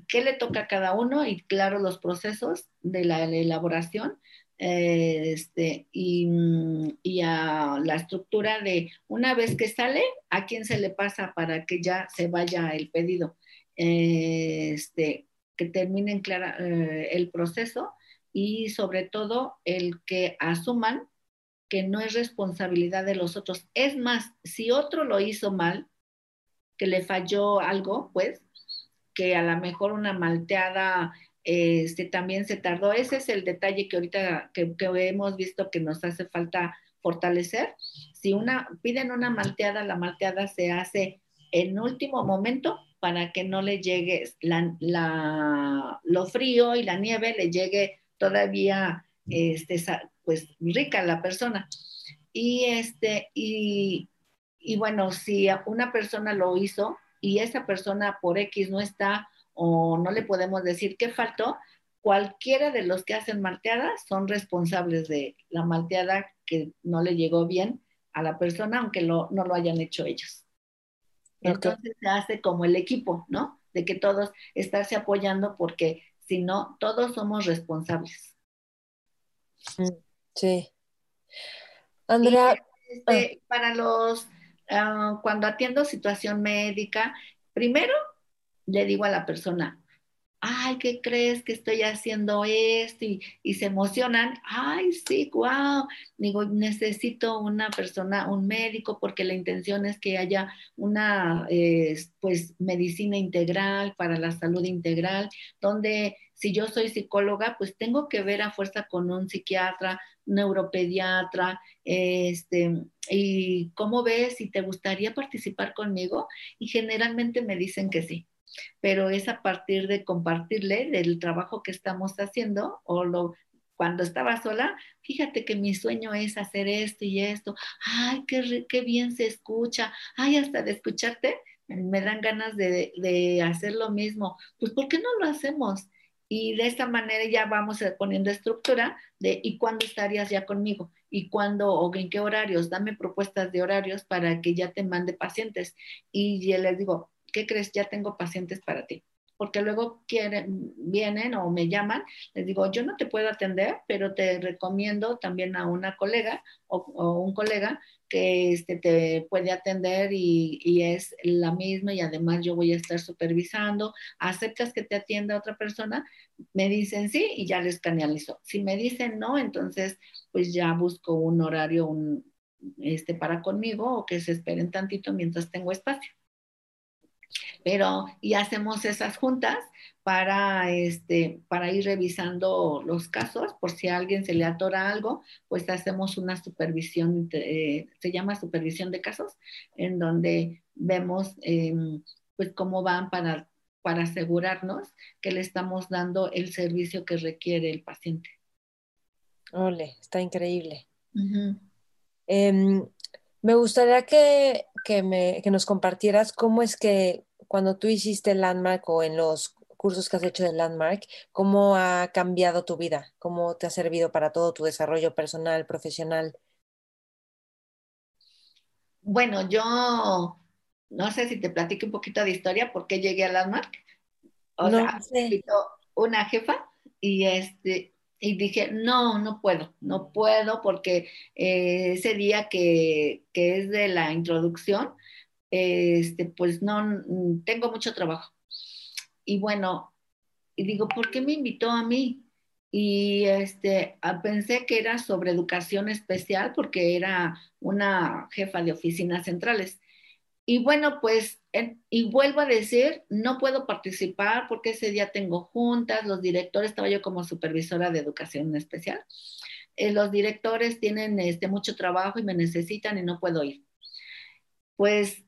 S1: qué le toca a cada uno y claro los procesos de la elaboración eh, este, y, a la estructura de una vez que sale, a quién se le pasa para que ya se vaya el pedido, eh, este, que terminen clara, eh, el proceso y sobre todo el que asuman que no es responsabilidad de los otros. Es más, si otro lo hizo mal, que le falló algo, pues, que a lo mejor una malteada este, también se tardó. Ese es el detalle que ahorita que, hemos visto que nos hace falta fortalecer. Si una, piden una malteada, la malteada se hace en último momento para que no le llegue la, lo frío y la nieve le llegue todavía este, pues rica la persona. Y este, y, y bueno, si una persona lo hizo y esa persona por X no está o no le podemos decir qué faltó, cualquiera de los que hacen malteadas son responsables de la malteada que no le llegó bien a la persona, aunque no lo hayan hecho ellos. Entonces se hace como el equipo, ¿no? De que todos estarse apoyando porque si no, todos somos responsables.
S2: Mm, sí. Andrea.
S1: Este, ah. Para los, ah, cuando atiendo situación médica, primero le digo a la persona, ay, ¿qué crees que estoy haciendo esto? Y, se emocionan, ay, sí, wow. Digo, necesito una persona, un médico, porque la intención es que haya una, pues, medicina integral para la salud integral, donde si yo soy psicóloga, pues tengo que ver a fuerza con un psiquiatra, neuropediatra, este, y cómo ves si te gustaría participar conmigo, y generalmente me dicen que sí pero es a partir de compartirle del trabajo que estamos haciendo o lo cuando estaba sola, fíjate que mi sueño es hacer esto y esto, ay, qué, qué bien se escucha, ay, hasta de escucharte me dan ganas de, de, hacer lo mismo, pues ¿por qué no lo hacemos? Y de esta manera ya vamos poniendo estructura de ¿y cuándo estarías ya conmigo? ¿Y cuándo o en qué horarios? Dame propuestas de horarios para que ya te mande pacientes. Y ya les digo, ¿qué crees? Ya tengo pacientes para ti. Porque luego quieren, vienen o me llaman, les digo, yo no te puedo atender, pero te recomiendo también a una colega o, un colega que este, te puede atender y, es la misma y además yo voy a estar supervisando. ¿Aceptas que te atienda otra persona? Me dicen sí y ya les canalizo. Si me dicen no, entonces pues ya busco un horario este, para conmigo o que se esperen tantito mientras tengo espacio pero y hacemos esas juntas para, este, para ir revisando los casos, por si a alguien se le atora algo, pues hacemos una supervisión, eh, se llama supervisión de casos, en donde vemos em, pues cómo van para, para asegurarnos que le estamos dando el servicio que requiere el paciente.
S2: Ole, está increíble. Em, me gustaría que, que, me, que nos compartieras cómo es que cuando tú hiciste Landmark o en los cursos que has hecho de Landmark, ¿cómo ha cambiado tu vida? ¿Cómo te ha servido para todo tu desarrollo personal, profesional?
S1: Bueno, yo no sé si te platico un poquito de historia, por qué llegué a Landmark. O sea, una jefa y este y dije, no, no puedo, no puedo porque eh, ese día que, que, es de la introducción, este, pues no, mm, tengo mucho trabajo. Y bueno, y digo, ¿por qué me invitó a mí? Y este, ah, pensé que era sobre educación especial porque era una jefa de oficinas centrales. Y bueno, pues, y vuelvo a decir, no puedo participar porque ese día tengo juntas, los directores, estaba yo como supervisora de educación especial, eh, los directores tienen este, mucho trabajo y me necesitan y no puedo ir. Pues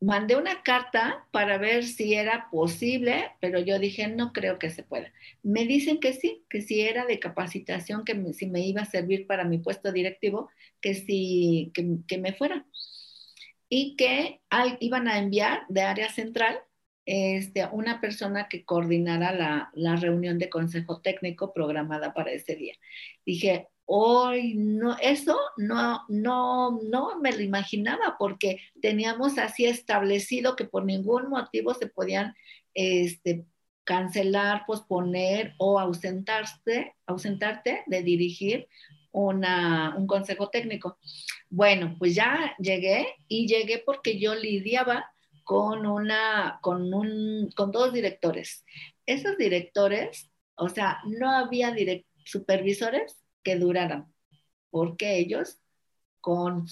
S1: mandé una carta para ver si era posible, pero yo dije, no creo que se pueda. Me dicen que sí, que si era de capacitación, que si me iba a servir para mi puesto directivo, que sí, que, me fuera. Y que iban a enviar de área central este, una persona que coordinara la, la reunión de consejo técnico programada para ese día. Dije, Hoy no, eso no, no, no me lo imaginaba porque teníamos así establecido que por ningún motivo se podían este, cancelar, posponer o ausentarse, ausentarte de dirigir una, un consejo técnico. Bueno, pues ya llegué y llegué porque yo lidiaba con una, con un, con dos directores. Esos directores, o sea, no había supervisores que duraran, porque ellos, con,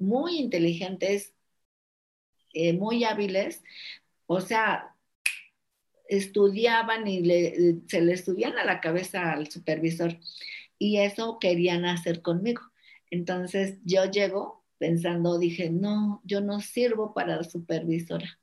S1: muy inteligentes, eh, muy hábiles, o sea, estudiaban y se le subían a la cabeza al supervisor y eso querían hacer conmigo. Entonces yo llego pensando, dije, no, yo no sirvo para supervisora.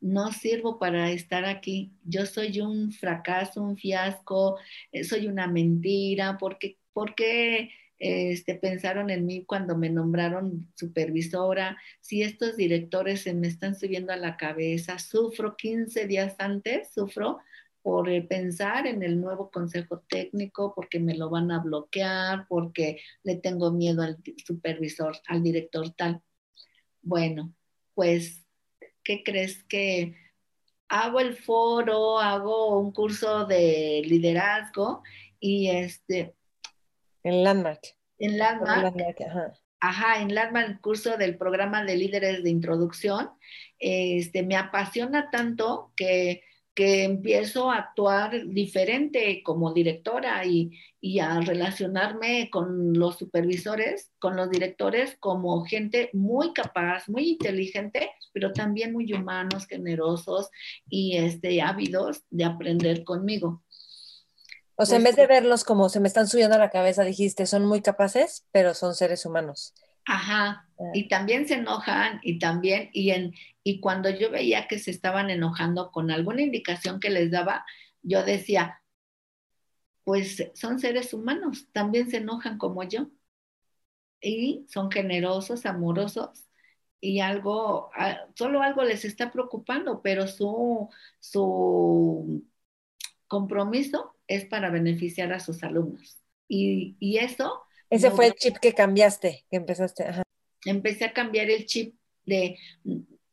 S1: No sirvo para estar aquí, yo soy un fracaso, un fiasco, eh, soy una mentira, porque, qué este, pensaron en mí cuando me nombraron supervisora, si estos directores se me están subiendo a la cabeza, sufro 15 días antes, sufro por pensar en el nuevo consejo técnico, porque me lo van a bloquear, porque le tengo miedo al supervisor, al director tal. Bueno, pues ¿qué crees que hago el foro, hago un curso de liderazgo y este...
S2: En Landmark.
S1: En Landmark. ajá. ajá. en Landmark, el curso del programa de líderes de introducción, este, me apasiona tanto que que empiezo a actuar diferente como directora y, a relacionarme con los supervisores, con los directores como gente muy capaz, muy inteligente, pero también muy humanos, generosos y este, ávidos de aprender conmigo.
S2: O sea, en vez de verlos como se me están subiendo a la cabeza, dijiste, son muy capaces, pero son seres humanos.
S1: Ajá, ah. y también se enojan y también, y, en, y cuando yo veía que se estaban enojando con alguna indicación que les daba, yo decía, pues son seres humanos, también se enojan como yo. Y son generosos, amorosos, y algo, ah, solo algo les está preocupando, pero su, su compromiso es para beneficiar a sus alumnos. Y, y eso
S2: ese fue el chip que cambiaste, que empezaste.
S1: Empecé a cambiar el chip de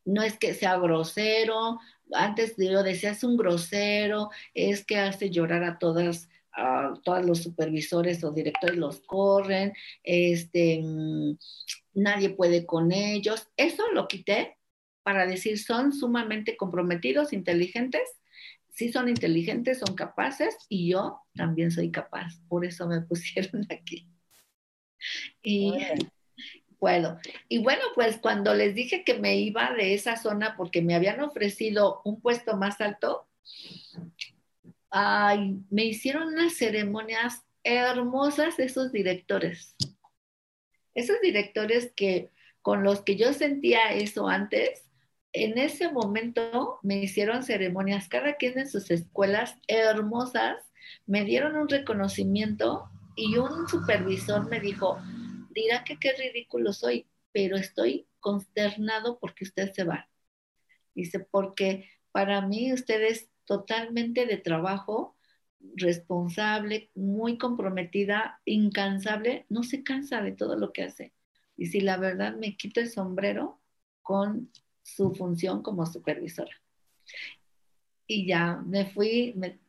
S1: no es que sea grosero, antes yo decía es un grosero, es que hace llorar a todas, a todos los supervisores o directores los corren, este, mm, nadie puede con ellos. Eso lo quité para decir son sumamente comprometidos, inteligentes, sí son inteligentes, son capaces y yo también soy capaz. Por eso me *laughs* pusieron aquí. Y bueno, y bueno, pues cuando les dije que me iba de esa zona porque me habían ofrecido un puesto más alto, me hicieron unas ceremonias hermosas esos directores. Esos directores que con los que yo sentía eso antes, en ese momento me hicieron ceremonias, cada quien en sus escuelas hermosas, me dieron un reconocimiento y un supervisor me dijo, dirá que qué ridículo soy, pero estoy consternado porque usted se va. Dice, porque para mí usted es totalmente de trabajo, responsable, muy comprometida, incansable, no se cansa de todo lo que hace. Y si la verdad me quito el sombrero con su función como supervisora. Y ya me fui, me,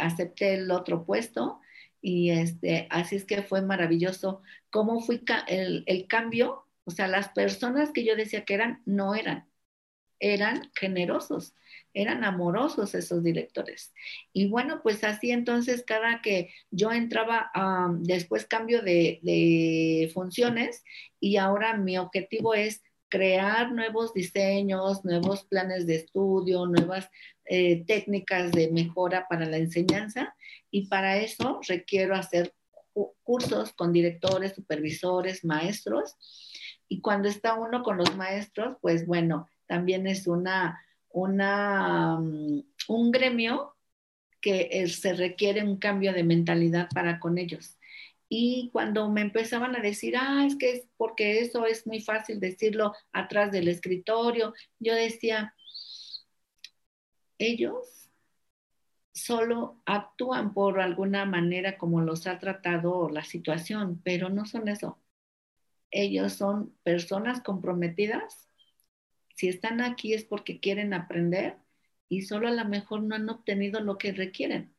S1: acepté el otro puesto y este, así es que fue maravilloso cómo fue el, el cambio. O sea, las personas que yo decía que eran, no eran. Eran generosos, eran amorosos esos directores. Y bueno, pues así entonces cada que yo entraba, después cambio de, de, funciones y ahora mi objetivo es crear nuevos diseños, nuevos planes de estudio, nuevas eh, técnicas de mejora para la enseñanza y para eso requiero hacer cursos con directores, supervisores, maestros y cuando está uno con los maestros, pues bueno, también es una, una, mm, un gremio que eh, se requiere un cambio de mentalidad para con ellos. Y cuando me empezaban a decir, ah, es que es porque eso es muy fácil decirlo atrás del escritorio, yo decía, ellos solo actúan por alguna manera como los ha tratado la situación, pero no son eso. Ellos son personas comprometidas. Si están aquí es porque quieren aprender y solo a lo mejor no han obtenido lo que requieren.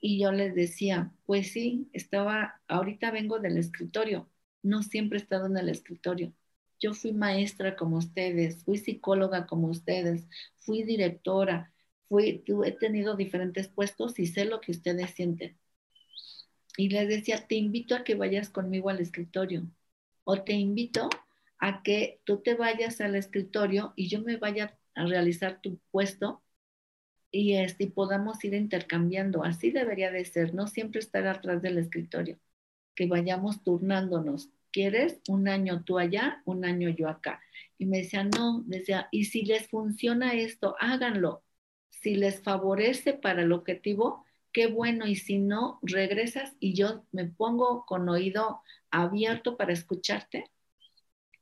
S1: Y yo les decía, pues sí, estaba, ahorita vengo del escritorio, no siempre he estado en el escritorio. Yo fui maestra como ustedes, fui psicóloga como ustedes, fui directora, fui, he tenido diferentes puestos y sé lo que ustedes sienten. Y les decía, te invito a que vayas conmigo al escritorio o te invito a que tú te vayas al escritorio y yo me vaya a realizar tu puesto y, este, podamos ir intercambiando. Así debería de ser, no siempre estar atrás del escritorio, que vayamos turnándonos. ¿Quieres un año tú allá, un año yo acá? Y me decía, no, decía, y si les funciona esto, háganlo. Si les favorece para el objetivo, qué bueno. Y si no, regresas y yo me pongo con oído abierto para escucharte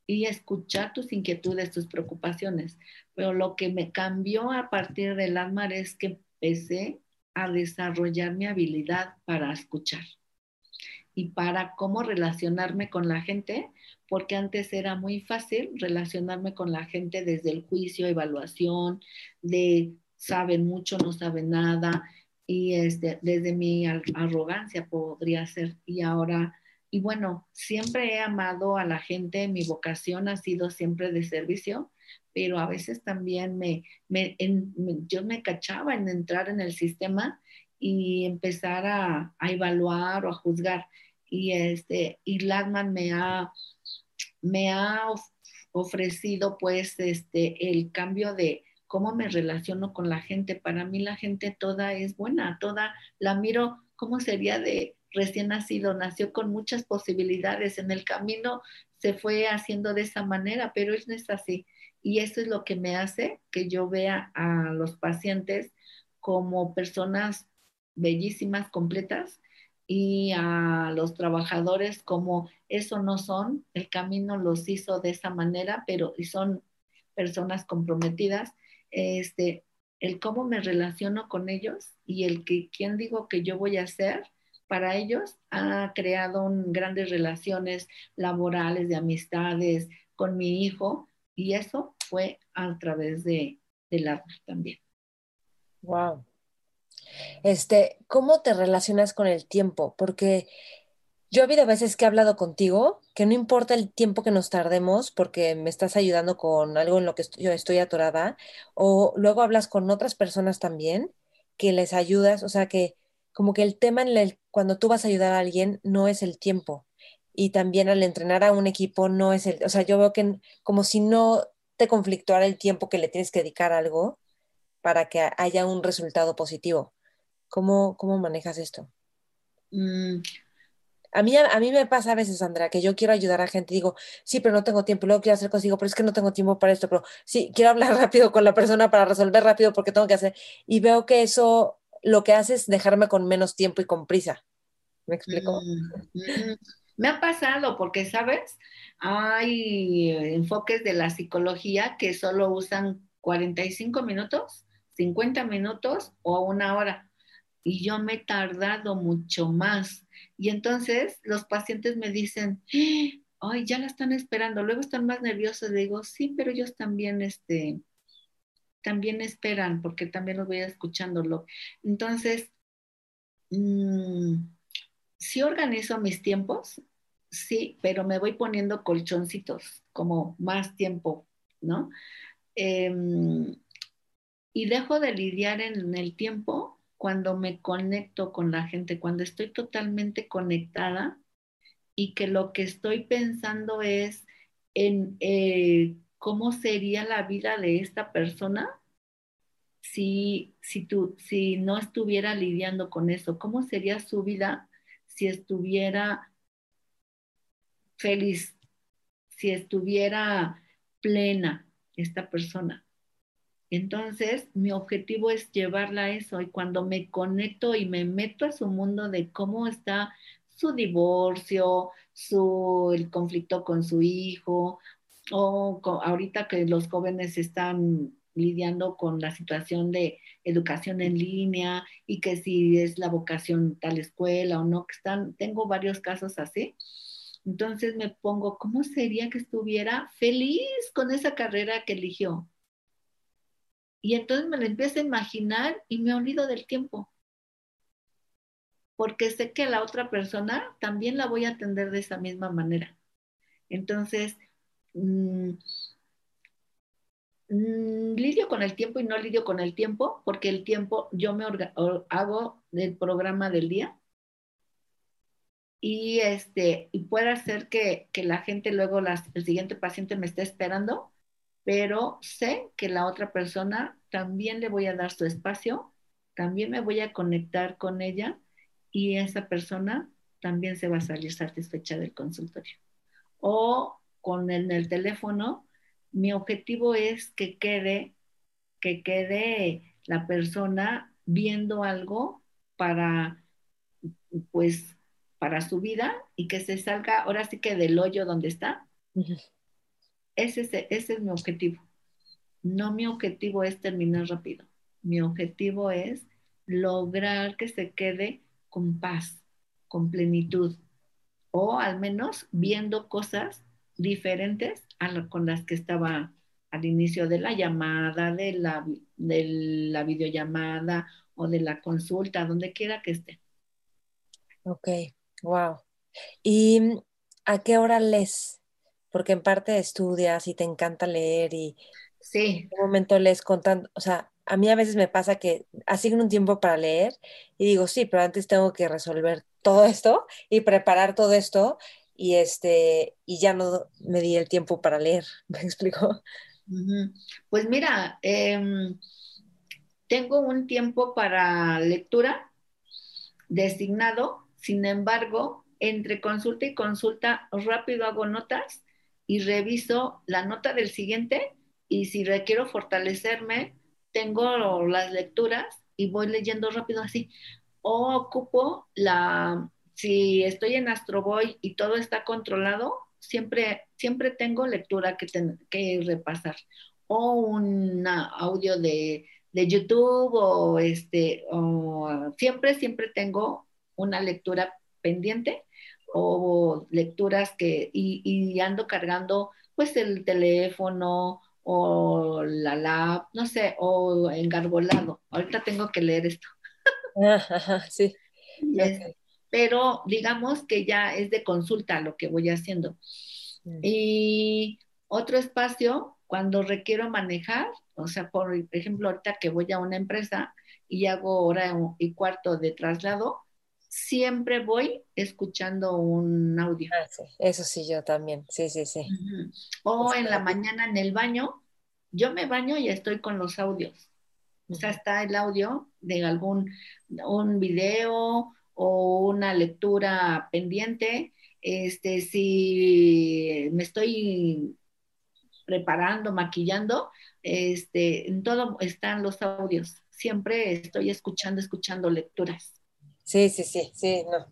S1: y escuchar tus inquietudes, tus preocupaciones. Pero lo que me cambió a partir del ASMAR es que empecé a desarrollar mi habilidad para escuchar y para cómo relacionarme con la gente, porque antes era muy fácil relacionarme con la gente desde el juicio, evaluación, de saben mucho, no saben nada, y este, desde mi arrogancia podría ser. Y ahora y bueno, siempre he amado a la gente, mi vocación ha sido siempre de servicio, pero a veces también me, yo me cachaba en entrar en el sistema y empezar a, evaluar o a juzgar. Y, este, y Lagman me ha, me ha ofrecido pues este, el cambio de cómo me relaciono con la gente. Para mí la gente toda es buena, toda la miro, ¿cómo sería de recién nacido, nació con muchas posibilidades. En el camino se fue haciendo de esa manera, pero no es así. Y eso es lo que me hace que yo vea a los pacientes como personas bellísimas, completas, y a los trabajadores como eso no son, el camino los hizo de esa manera, pero y son personas comprometidas. Este, el cómo me relaciono con ellos y el que quién digo que yo voy a ser, para ellos ha creado grandes relaciones laborales, de amistades con mi hijo, y eso fue a través de, del arte también.
S2: Wow. Este, ¿cómo te relacionas con el tiempo? Porque yo he habido veces que he hablado contigo que no importa el tiempo que nos tardemos porque me estás ayudando con algo en lo que yo estoy atorada, o luego hablas con otras personas también que les ayudas, o sea que como que el tema en el, cuando tú vas a ayudar a alguien no es el tiempo. Y también al entrenar a un equipo no es el, o sea, yo veo que como si no te conflictuara el tiempo que le tienes que dedicar a algo para que haya un resultado positivo. ¿Cómo, cómo manejas esto? Mm. A, mí, a mí me pasa a veces, Sandra, que yo quiero ayudar a gente digo, sí, pero no tengo tiempo, luego quiero hacer cosas, digo, pero es que no tengo tiempo para esto, pero sí, quiero hablar *laughs* rápido con la persona para resolver rápido porque tengo que hacer. Y veo que eso lo que hace es dejarme con menos tiempo y con prisa. ¿Me explico? Mm,
S1: mm. Me ha pasado porque, ¿sabes? Hay enfoques de la psicología que solo usan 45 minutos, 50 minutos o una hora. Y yo me he tardado mucho más. Y entonces los pacientes me dicen, ay, ya la están esperando. Luego están más nerviosos. digo, sí, pero ellos también, este, también esperan, porque también los voy escuchándolo. Entonces, mm, sí organizo mis tiempos, sí, pero me voy poniendo colchoncitos, como más tiempo, ¿no? Em, y dejo de lidiar en el tiempo cuando me conecto con la gente, cuando estoy totalmente conectada y que lo que estoy pensando es en eh, cómo sería la vida de esta persona si, si, tú, si no estuviera lidiando con eso, cómo sería su vida si estuviera feliz, si estuviera plena esta persona. Entonces, mi objetivo es llevarla a eso y cuando me conecto y me meto a su mundo de cómo está su divorcio, su, el conflicto con su hijo, o ahorita que los jóvenes están lidiando con la situación de educación en línea y que si es la vocación tal escuela o no, que están, tengo varios casos así. Entonces me pongo, ¿cómo sería que estuviera feliz con esa carrera que eligió? Y entonces me lo empiezo a imaginar y me olvido del tiempo. Porque sé que la otra persona también la voy a atender de esa misma manera. Entonces, mm, mm, lidio con el tiempo y no lidio con el tiempo, porque el tiempo yo me hago del programa del día y este puede ser que, la gente luego el siguiente paciente me esté esperando, pero sé que la otra persona también le voy a dar su espacio, también me voy a conectar con ella y esa persona también se va a salir satisfecha del consultorio. O con el, el teléfono, mi objetivo es que quede, que quede la persona viendo algo para, pues, para su vida y que se salga ahora sí que del hoyo donde está. Ese, es, mi objetivo. No mi objetivo es terminar rápido. Mi objetivo es lograr que se quede con paz, con plenitud, o al menos viendo cosas diferentes a con las que estaba al inicio de la llamada, de la, de la videollamada o de la consulta, donde quiera que esté.
S2: Ok. Wow. ¿Y a qué hora lees? Porque en parte estudias y te encanta leer y
S1: sí.
S2: en un momento lees contando, o sea, a mí a veces me pasa que asigno un tiempo para leer y digo, sí, pero antes tengo que resolver todo esto y preparar todo esto y este y ya no me di el tiempo para leer, *laughs* ¿me explico?
S1: Pues mira, em, tengo un tiempo para lectura designado sin embargo, entre consulta y consulta, rápido hago notas y reviso la nota del siguiente y si requiero fortalecerme, tengo las lecturas y voy leyendo rápido así. O ocupo la, si estoy en Astroboy y todo está controlado, siempre, siempre tengo lectura que, que repasar. O un audio de, de, YouTube o este, o siempre, siempre tengo una lectura pendiente o lecturas que, y, ando cargando pues el teléfono o la lap, no sé, o engarbolado. Ahorita tengo que leer esto.
S2: sí.
S1: Pero digamos que ya es de consulta lo que voy haciendo. Mm. Y otro espacio, cuando requiero manejar, o sea, por ejemplo, ahorita que voy a una empresa y hago hora y cuarto de traslado, siempre voy escuchando un audio.
S2: Ah, eso sí, yo también, sí, sí, sí.
S1: O en la mañana en el baño, yo me baño y estoy con los audios. O sea, está el audio de algún un video o una lectura pendiente. Este, si me estoy preparando, maquillando, este, en todo están los audios. Siempre estoy escuchando, escuchando lecturas.
S2: Sí, sí, sí, sí, no.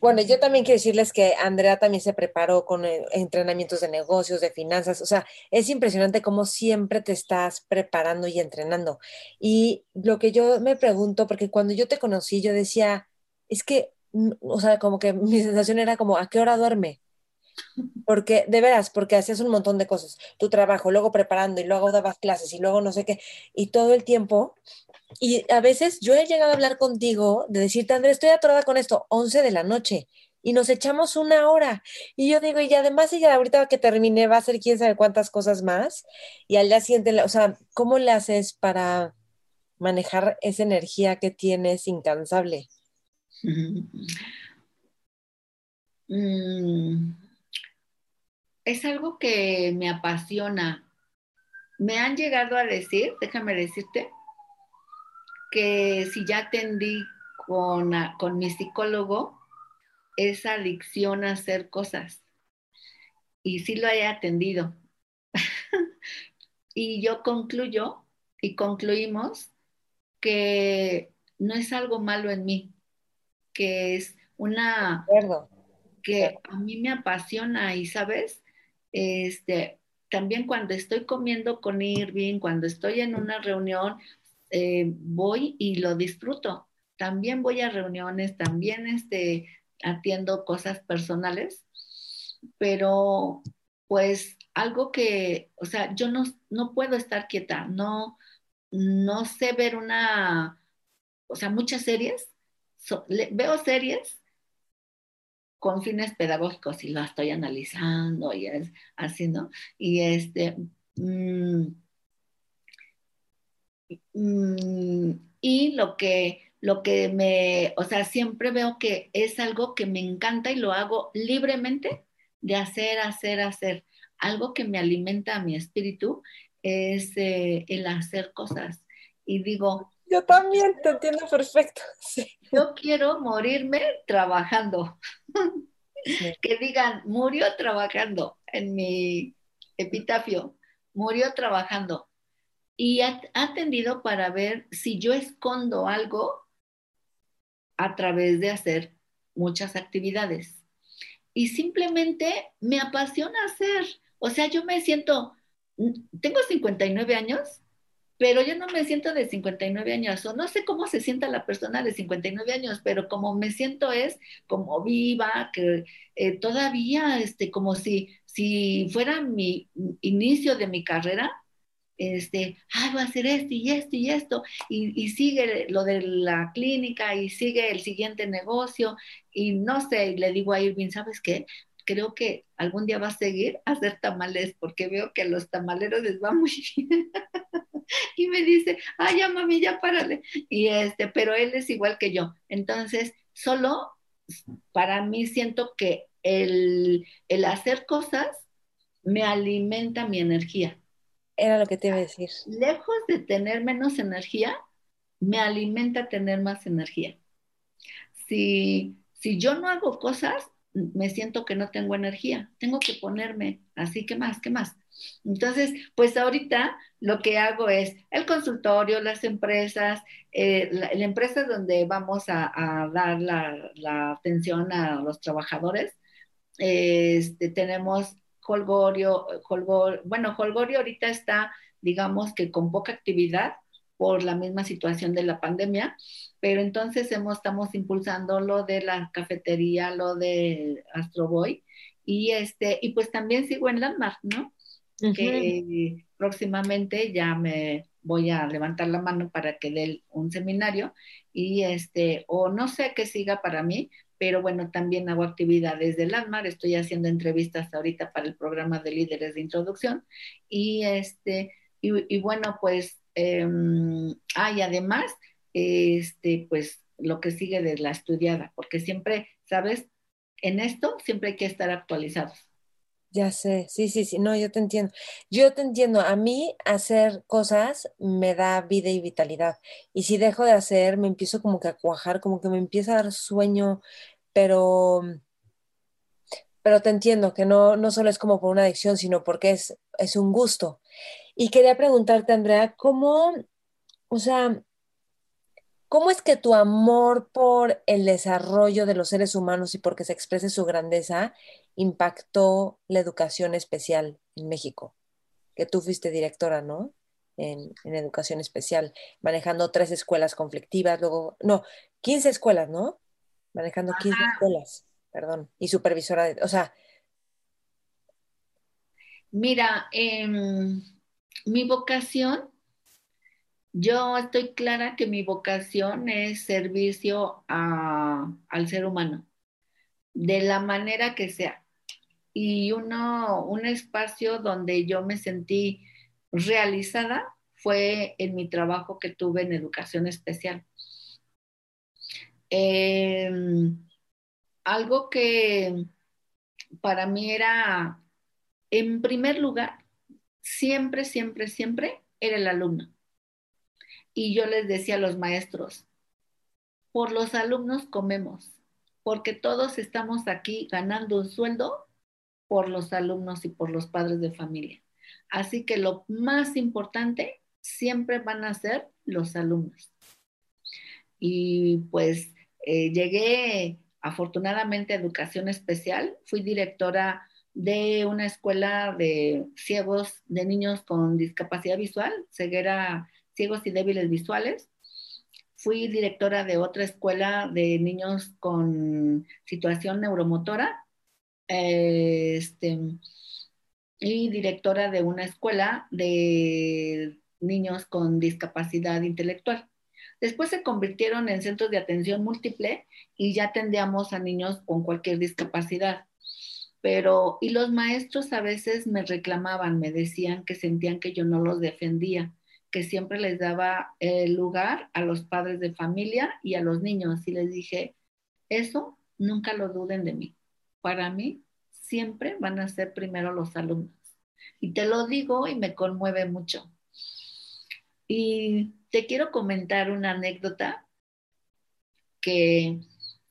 S2: Bueno, yo también quiero decirles que Andrea también se preparó con eh, entrenamientos de negocios, de finanzas, o sea, es impresionante cómo siempre te estás preparando y entrenando. Y lo que yo me pregunto, porque cuando yo te conocí, yo decía, es que, mm, o sea, como que mi sensación era como, ¿a qué hora duerme? Porque, de veras, porque hacías un montón de cosas, tu trabajo, luego preparando y luego dabas clases y luego no sé qué, y todo el tiempo y a veces yo he llegado a hablar contigo de decirte, Andrés, estoy atorada con esto, 11 de la noche, y nos echamos una hora. Y yo digo, y además ella ahorita que termine va a hacer quién sabe cuántas cosas más, y al día siguiente, o sea, ¿cómo le haces para manejar esa energía que tienes incansable? *laughs*
S1: Mm, es algo que me apasiona me han llegado a decir, déjame decirte, que si ya atendí con, con mi psicólogo, esa adicción a hacer cosas. Y sí lo he atendido. *laughs* y yo concluyo y concluimos que no es algo malo en mí, que es una que a mí me apasiona y sabes, este, también cuando estoy comiendo con Irving, cuando estoy en una reunión, eh, voy y lo disfruto. También voy a reuniones, también este, atiendo cosas personales, pero pues algo que, o sea, yo no, no puedo estar quieta, no, no sé ver una, o sea, muchas series, veo series con fines pedagógicos y lo estoy analizando y es así, ¿no? Y este, mm, mm, y lo que, lo que me, o sea, siempre veo que es algo que me encanta y lo hago libremente de hacer, hacer, hacer. Algo que me alimenta a mi espíritu es eh, el hacer cosas. Y digo...
S2: Yo también te entiendo perfecto. *laughs*
S1: Yo quiero morirme trabajando. que digan, murió trabajando en mi epitafio, murió trabajando. Y ha atendido para ver si yo escondo algo a través de hacer muchas actividades. Y simplemente me apasiona hacer. O sea, yo me siento, tengo 59 años, pero yo no me siento de 59 años, o no sé cómo se sienta la persona de 59 años, pero como me siento es como viva, que eh, todavía, este, como si, si fuera mi inicio de mi carrera, este, ay, voy a hacer esto y esto y esto, y, y, sigue lo de la clínica y sigue el siguiente negocio, y no sé, le digo a Irving, ¿sabes qué? Creo que algún día va a seguir a hacer tamales, porque veo que a los tamaleros les va muy *laughs* bien. *laughs* y me dice, ay, ya mami, ya párale. Y este, pero él es igual que yo. Entonces, solo para mí siento que el, el hacer cosas me alimenta mi energía
S2: era lo que te iba a decir.
S1: Lejos de tener menos energía, me alimenta tener más energía. Si, si yo no hago cosas, me siento que no tengo energía. Tengo que ponerme así, ¿qué más? ¿Qué más? Entonces, pues ahorita lo que hago es el consultorio, las empresas, eh, la, empresa donde vamos a, dar la, atención a los trabajadores. este, tenemos Holgorio, bueno, Holgorio ahorita está, digamos que con poca actividad por la misma situación de la pandemia, pero entonces hemos, estamos impulsando lo de la cafetería, lo de Astroboy, y este, y pues también sigo en Landmark, ¿no? Que próximamente ya me voy a levantar la mano para que dé un seminario y este, o no sé qué siga para mí, pero bueno, también hago actividades del ANMAR, estoy haciendo entrevistas ahorita para el programa de líderes de introducción y este, y, bueno, pues, eh, ah, además, este, pues lo que sigue de la estudiada, porque siempre, ¿sabes? En esto siempre hay que estar actualizados.
S2: Ya sé, sí, sí, sí, no, yo te entiendo. Yo te entiendo, a mí hacer cosas me da vida y vitalidad. Y si dejo de hacer, me empiezo como que a cuajar, como que me empieza a dar sueño, pero, pero te entiendo que no, no solo es como por una adicción, sino porque es, es un gusto. Y quería preguntarte, Andrea, ¿cómo, o sea, cómo es que tu amor por el desarrollo de los seres humanos y porque se exprese su grandeza impactó la educación especial en México? Que tú fuiste directora, ¿no? En, en, educación especial, manejando tres escuelas conflictivas, luego, no, 15 escuelas, ¿no? manejando 15 escuelas, perdón, y supervisora de, o sea.
S1: Mira, em, mi vocación, yo estoy clara que mi vocación es servicio al ser humano, de la manera que sea. Y uno, un espacio donde yo me sentí realizada fue en mi trabajo que tuve en educación especial. Em, algo que para mí era, en primer lugar, siempre, siempre, siempre era el alumno. Y yo les decía a los maestros, por los alumnos comemos, porque todos estamos aquí ganando un sueldo por los alumnos y por los padres de familia. Así que lo más importante siempre van a ser los alumnos. Y pues eh, llegué afortunadamente a educación especial, fui directora de una escuela de ciegos, de niños con discapacidad visual, ceguera, ciegos y débiles visuales. Fui directora de otra escuela de niños con situación neuromotora. este, y directora de una escuela de niños con discapacidad intelectual. Después se convirtieron en centros de atención múltiple y ya atendíamos a niños con cualquier discapacidad. Pero, y los maestros a veces me reclamaban, me decían que sentían que yo no los defendía, que siempre les daba lugar a los padres de familia y a los niños. Y les dije, eso nunca lo duden de mí. Para mí siempre van a ser primero los alumnos. Y te lo digo y me conmueve mucho. Y te quiero comentar una anécdota que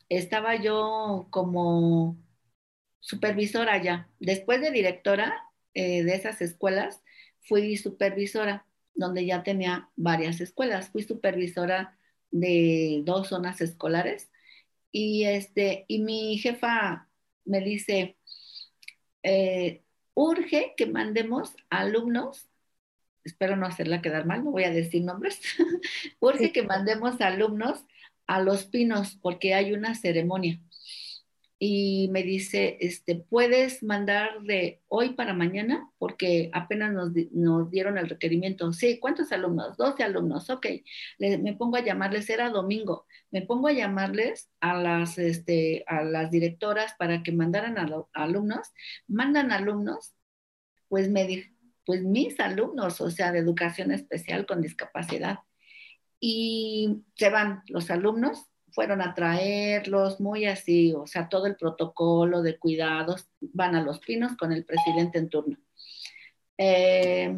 S1: estaba yo como supervisora ya. Después de directora eh, de esas escuelas, fui supervisora, donde ya tenía varias escuelas. Fui supervisora de dos zonas escolares y, este, y mi jefa me dice, eh, urge que mandemos alumnos, espero no hacerla quedar mal, no voy a decir nombres, *laughs* urge que mandemos alumnos a Los Pinos porque hay una ceremonia. Y me dice, este, ¿puedes mandar de hoy para mañana? Porque apenas nos, nos dieron el requerimiento. Sí, ¿cuántos alumnos? 12 alumnos, ok. me pongo a llamarles, era domingo me pongo a llamarles a las, este, a las directoras para que mandaran a, alumnos, mandan alumnos, pues, me, pues mis alumnos, o sea, de educación especial con discapacidad. Y se van los alumnos, fueron a traerlos, muy así, o sea, todo el protocolo de cuidados, van a los pinos con el presidente en turno. Eh,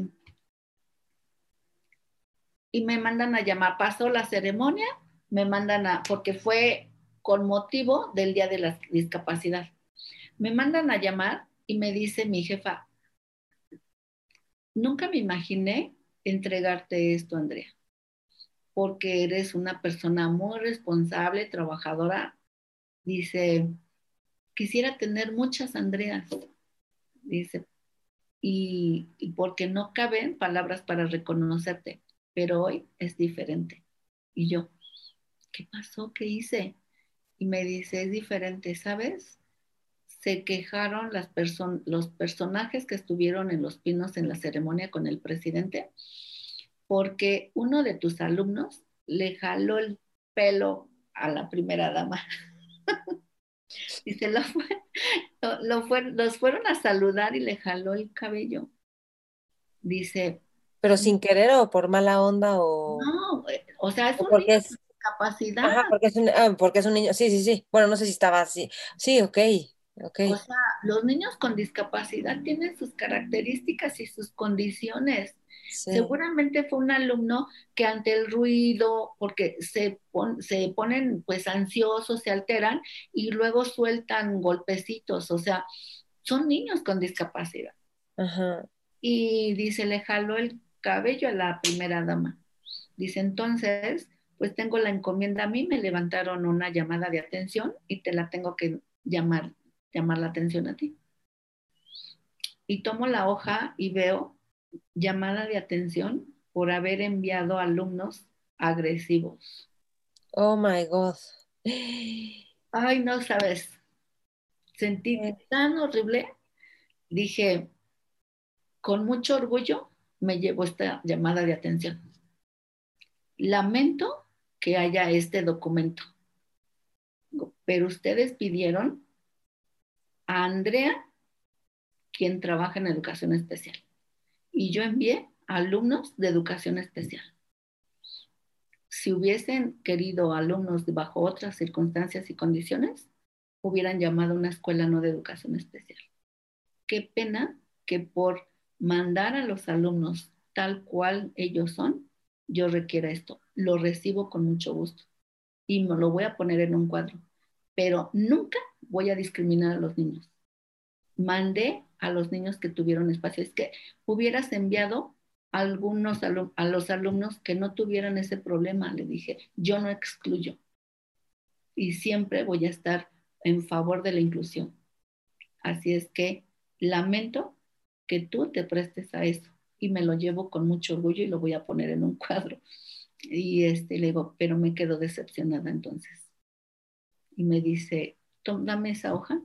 S1: y me mandan a llamar, pasó la ceremonia me mandan a, porque fue con motivo del Día de la Discapacidad. Me mandan a llamar y me dice mi jefa, nunca me imaginé entregarte esto, Andrea, porque eres una persona muy responsable, trabajadora. Dice, quisiera tener muchas Andreas, dice, y, y porque no caben palabras para reconocerte, pero hoy es diferente. Y yo, ¿qué pasó? ¿Qué hice? Y me dice, es diferente, ¿sabes? Se quejaron las los personajes que estuvieron en Los Pinos en la ceremonia con el presidente, porque uno de tus alumnos le jaló el pelo a la primera dama. *laughs* y se lo, fue, lo, fue, los fueron a saludar y le jaló el cabello. Dice.
S2: ¿Pero sin querer o por mala onda o.?
S1: No, eh, o sea, es un capacidad.
S2: Ajá, porque es, un, ah, porque es un niño, sí, sí, sí. Bueno, no sé si estaba así. Sí, ok. Okay.
S1: O sea, los niños con discapacidad tienen sus características y sus condiciones. Seguramente fue un alumno que ante el ruido, porque se, se ponen pues ansiosos, se alteran y luego sueltan golpecitos, o sea, son niños con discapacidad. Ajá. Y dice, le jaló el cabello a la primera dama. Dice, entonces, pues tengo la encomienda a mí, me levantaron una llamada de atención y te la tengo que llamar, llamar la atención a ti. Y tomo la hoja y veo llamada de atención por haber enviado alumnos agresivos.
S2: Oh my God.
S1: Ay, no sabes. Sentí tan horrible. Dije, con mucho orgullo me llevo esta llamada de atención. Lamento que haya este documento. Pero ustedes pidieron a Andrea, quien trabaja en educación especial, y yo envié alumnos de educación especial. Si hubiesen querido alumnos bajo otras circunstancias y condiciones, hubieran llamado a una escuela no de educación especial. Qué pena que por mandar a los alumnos tal cual ellos son, yo requiera esto. Lo recibo con mucho gusto y me lo voy a poner en un cuadro, pero nunca voy a discriminar a los niños. Mandé a los niños que tuvieron espacio. Es que hubieras enviado a algunos a los alumnos que no tuvieran ese problema. Le dije, yo no excluyo. Y siempre voy a estar en favor de la inclusión. Así es que lamento que tú te prestes a eso y me lo llevo con mucho orgullo y lo voy a poner en un cuadro. Y este, le digo, pero me quedo decepcionada entonces. Y me dice, dame esa hoja,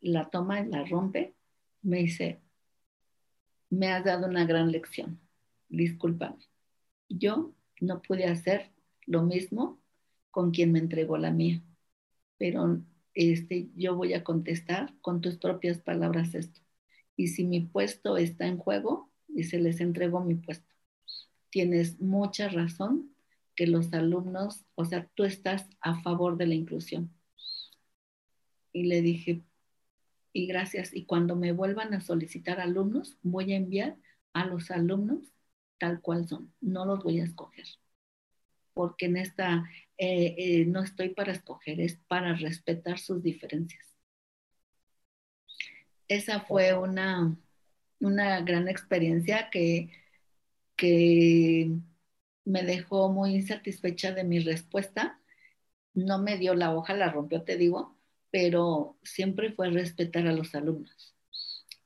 S1: la toma y la rompe. Me dice, me has dado una gran lección, discúlpame. Yo no pude hacer lo mismo con quien me entregó la mía, pero este, yo voy a contestar con tus propias palabras esto. Y si mi puesto está en juego, y se les entregó mi puesto. Tienes mucha razón que los alumnos, o sea, tú estás a favor de la inclusión. Y le dije, y gracias, y cuando me vuelvan a solicitar alumnos, voy a enviar a los alumnos tal cual son, no los voy a escoger, porque en esta eh, eh, no estoy para escoger, es para respetar sus diferencias. Esa fue una, una gran experiencia que, que me dejó muy insatisfecha de mi respuesta. No me dio la hoja, la rompió, te digo, pero siempre fue respetar a los alumnos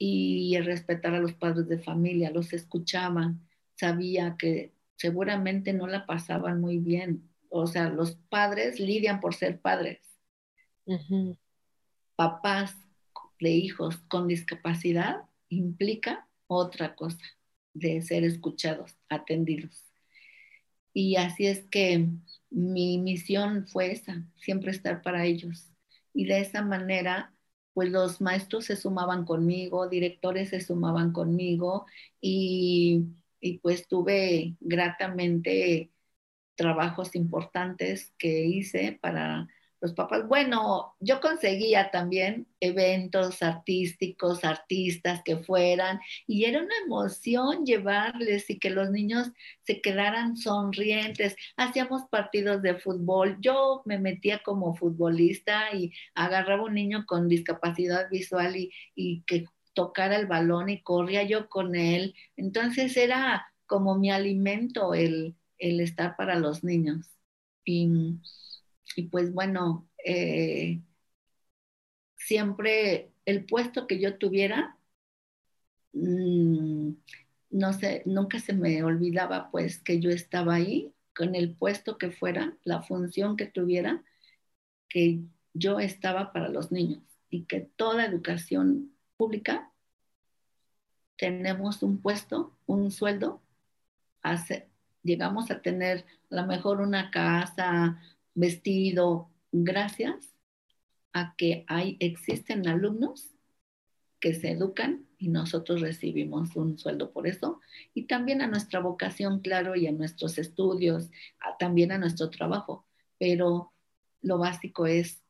S1: y respetar a los padres de familia, los escuchaban, sabía que seguramente no la pasaban muy bien. O sea, los padres lidian por ser padres. Papás de hijos con discapacidad implica otra cosa de ser escuchados, atendidos. Y así es que mi misión fue esa, siempre estar para ellos. Y de esa manera, pues los maestros se sumaban conmigo, directores se sumaban conmigo y, y pues tuve gratamente trabajos importantes que hice para los papás. Bueno, yo conseguía también eventos artísticos, artistas que fueran, y era una emoción llevarles y que los niños se quedaran sonrientes. Hacíamos partidos de fútbol. Yo me metía como futbolista y agarraba un niño con discapacidad visual y, y que tocara el balón y corría yo con él. Entonces era como mi alimento el, el estar para los niños. Y y pues bueno, eh, siempre el puesto que yo tuviera, mm, no sé, nunca se me olvidaba pues que yo estaba ahí con el puesto que fuera, la función que tuviera, que yo estaba para los niños y que toda educación pública tenemos un puesto, un sueldo, llegamos a tener a lo mejor una casa, vestido gracias a que hay, existen alumnos que se educan y nosotros recibimos un sueldo por eso, y también a nuestra vocación, claro, y a nuestros estudios, también a nuestro trabajo, pero lo básico es,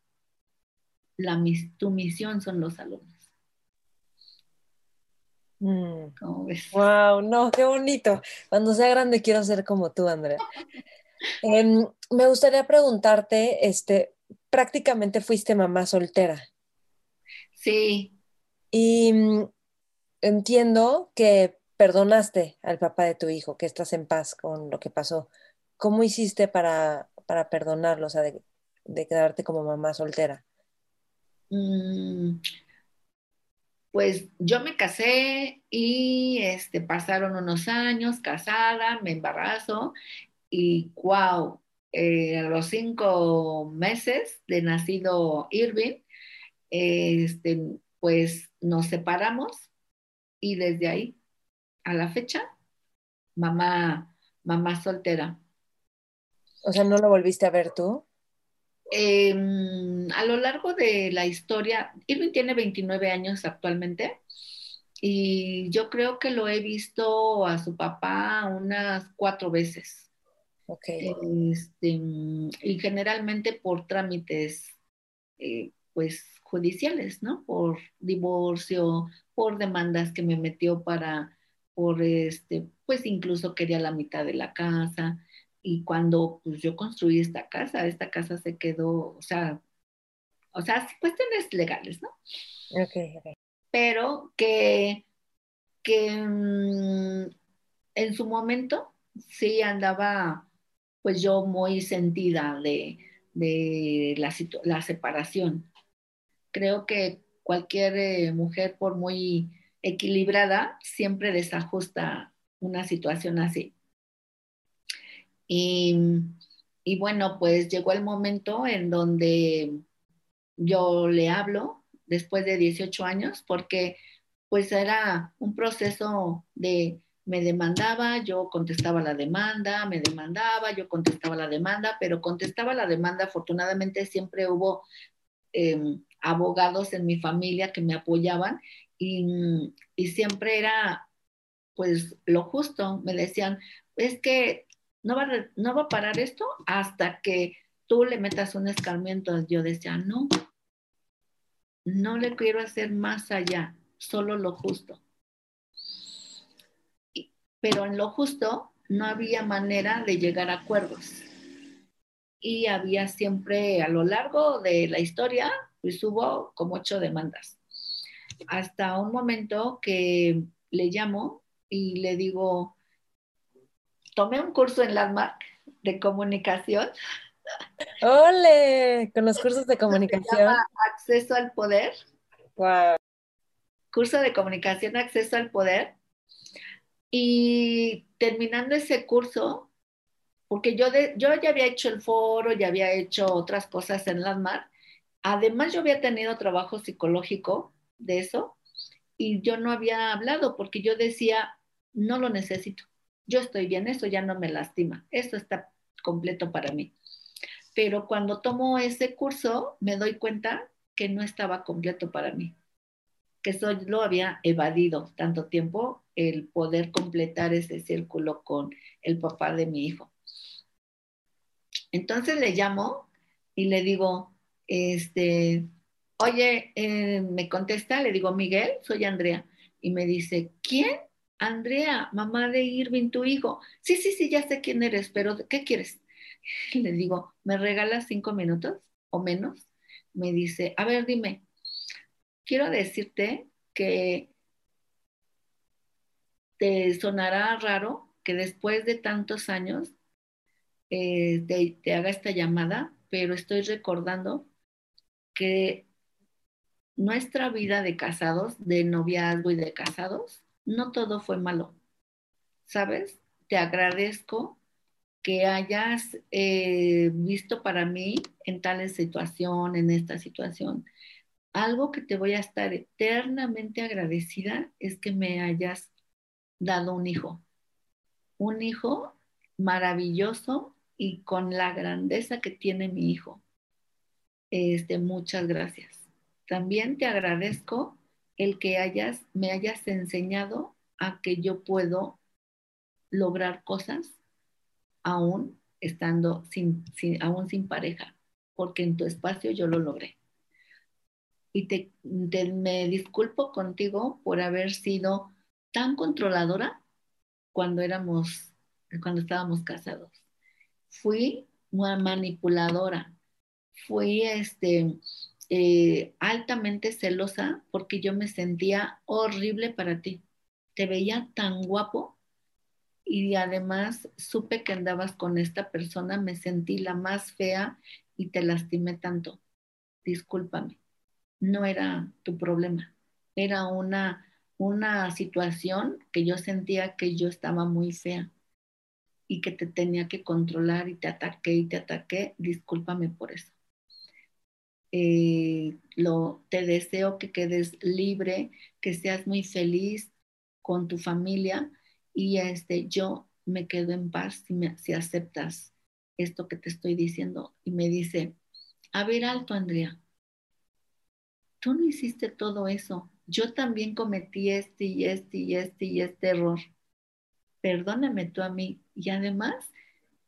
S1: la, tu misión son los alumnos.
S2: Wow, mm. no, qué bonito. Cuando sea grande quiero ser como tú, Andrea. *laughs* Em, me gustaría preguntarte, este, prácticamente fuiste mamá soltera.
S1: Sí.
S2: Y mm, entiendo que perdonaste al papá de tu hijo, que estás en paz con lo que pasó. ¿Cómo hiciste para, para perdonarlo, o sea, de, quedarte como mamá soltera?
S1: Mm, pues yo me casé y este, pasaron unos años casada, me embarazo y wow, eh, a los cinco meses de nacido Irving, este, pues nos separamos y desde ahí a la fecha, mamá, mamá soltera.
S2: O sea, ¿no lo volviste a ver tú?
S1: Em, a lo largo de la historia, Irving tiene 29 años actualmente y yo creo que lo he visto a su papá unas cuatro veces. Este, y generalmente por trámites, eh, pues judiciales, ¿no? Por divorcio, por demandas que me metió para, por este, pues incluso quería la mitad de la casa. Y cuando pues, yo construí esta casa, esta casa se quedó, o sea, o sea, cuestiones legales, ¿no?
S2: Ok, ok.
S1: Pero que, que mm, en su momento sí andaba, pues yo muy sentida de, de la, la separación. Creo que cualquier eh, mujer, por muy equilibrada, siempre desajusta una situación así. Y, y, bueno, pues llegó el momento en donde yo le hablo después de 18 años, porque pues era un proceso de me demandaba, yo contestaba la demanda, me demandaba, yo contestaba la demanda, pero contestaba la demanda, afortunadamente siempre hubo em, abogados en mi familia que me apoyaban y, y, siempre era pues lo justo, me decían, es que no va, no va a parar esto hasta que tú le metas un escarmiento. Yo decía, no, no le quiero hacer más allá, solo lo justo pero en lo justo no había manera de llegar a acuerdos. Y había siempre, a lo largo de la historia, pues hubo como ocho demandas. Hasta un momento que le llamo y le digo, tomé un curso en LANDMARK de comunicación. *laughs*
S2: ¡Ole! Con los cursos de comunicación.
S1: acceso al poder.
S2: Wow.
S1: Curso de comunicación, acceso al poder. Y terminando ese curso, porque yo, yo ya había hecho el foro, ya había hecho otras cosas en Landmark, además yo había tenido trabajo psicológico de eso y yo no había hablado porque yo decía, no lo necesito, yo estoy bien, eso ya no me lastima, esto está completo para mí. Pero cuando tomo ese curso me doy cuenta que no estaba completo para mí que lo había evadido tanto tiempo el poder completar ese círculo con el papá de mi hijo. Entonces le llamo y le digo, este, oye, eh, me contesta, le digo, Miguel, soy Andrea. Y me dice, ¿quién? Andrea, mamá de Irving, tu hijo. Sí, sí, sí, ya sé quién eres, pero ¿qué quieres? *laughs* Le digo, ¿me regalas cinco minutos o menos? Me dice, a ver, dime, quiero decirte que te sonará raro que después de tantos años eh, te, haga esta llamada, pero estoy recordando que nuestra vida de casados, de noviazgo y de casados, no todo fue malo. ¿Sabes? Te agradezco que hayas eh, visto para mí en tal situación, en esta situación, algo que te voy a estar eternamente agradecida es que me hayas dado un hijo. Un hijo maravilloso y con la grandeza que tiene mi hijo. Este, muchas gracias. También te agradezco el que hayas, me hayas enseñado a que yo puedo lograr cosas aún estando sin, aún sin pareja, porque en tu espacio yo lo logré y te, me disculpo contigo por haber sido tan controladora cuando éramos, cuando estábamos casados. Fui una manipuladora, fui este, eh, altamente celosa porque yo me sentía horrible para ti. Te veía tan guapo y además supe que andabas con esta persona, me sentí la más fea y te lastimé tanto. Discúlpame no era tu problema, era una, una situación que yo sentía que yo estaba muy fea y que te tenía que controlar y te ataqué y te ataqué, discúlpame por eso. Eh, lo, te deseo que quedes libre, que seas muy feliz con tu familia y este, yo me quedo en paz si, me, si aceptas esto que te estoy diciendo. Y me dice, a ver, alto, Andrea, tú no hiciste todo eso. Yo también cometí este y este y este y este error. Perdóname tú a mí. Y además,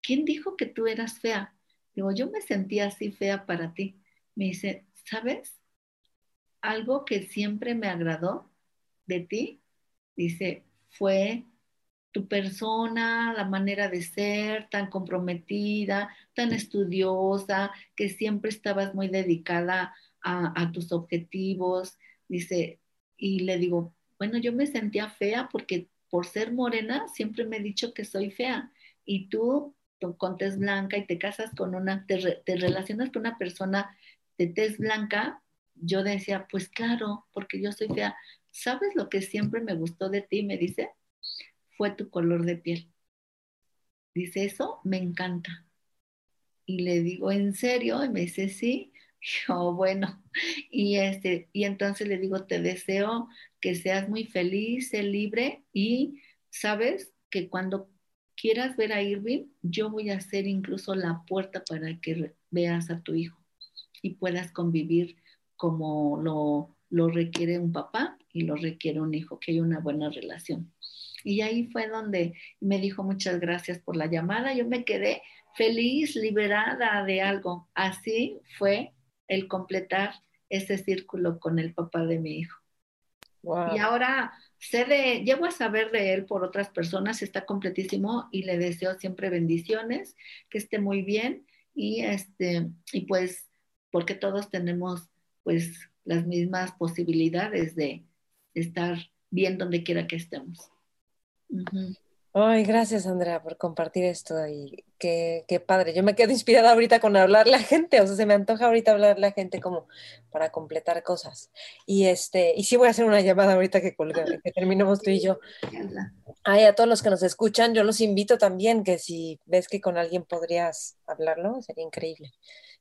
S1: ¿quién dijo que tú eras fea? Digo, yo me sentía así fea para ti. Me dice, ¿sabes? algo que siempre me agradó de ti, dice, fue tu persona, la manera de ser, tan comprometida, tan estudiosa, que siempre estabas muy dedicada a, tus objetivos. Dice, y le digo, bueno, yo me sentía fea porque por ser morena siempre me he dicho que soy fea. Y tú, con tez blanca y te casas con una, te, te relacionas con una persona de tez blanca, yo decía, pues claro, porque yo soy fea. ¿Sabes lo que siempre me gustó de ti? Me dice, fue tu color de piel. Dice, eso me encanta. Y le digo, ¿en serio? Y me dice, sí. Yo, *laughs* bueno, y, este, y entonces le digo, te deseo que seas muy feliz, libre y sabes que cuando quieras ver a Irving, yo voy a hacer incluso la puerta para que veas a tu hijo y puedas convivir como lo, lo requiere un papá y lo requiere un hijo, que haya una buena relación. Y ahí fue donde me dijo muchas gracias por la llamada. Yo me quedé feliz, liberada de algo. Así fue el completar ese círculo con el papá de mi hijo. Y ahora sé de, llevo a saber de él por otras personas, está completísimo y le deseo siempre bendiciones, que esté muy bien y este, y pues, porque todos tenemos pues las mismas posibilidades de estar bien donde quiera que estemos.
S2: Ay, gracias Andrea por compartir esto y qué, qué, padre. Yo me quedo *laughs* inspirada ahorita con hablar la gente, o sea, se me antoja ahorita hablar la gente como para completar cosas. Y este, y sí voy a hacer una llamada ahorita que, que terminemos tú y yo. Ay, a todos los que nos escuchan, yo los invito también que si ves que con alguien podrías hablarlo, sería increíble.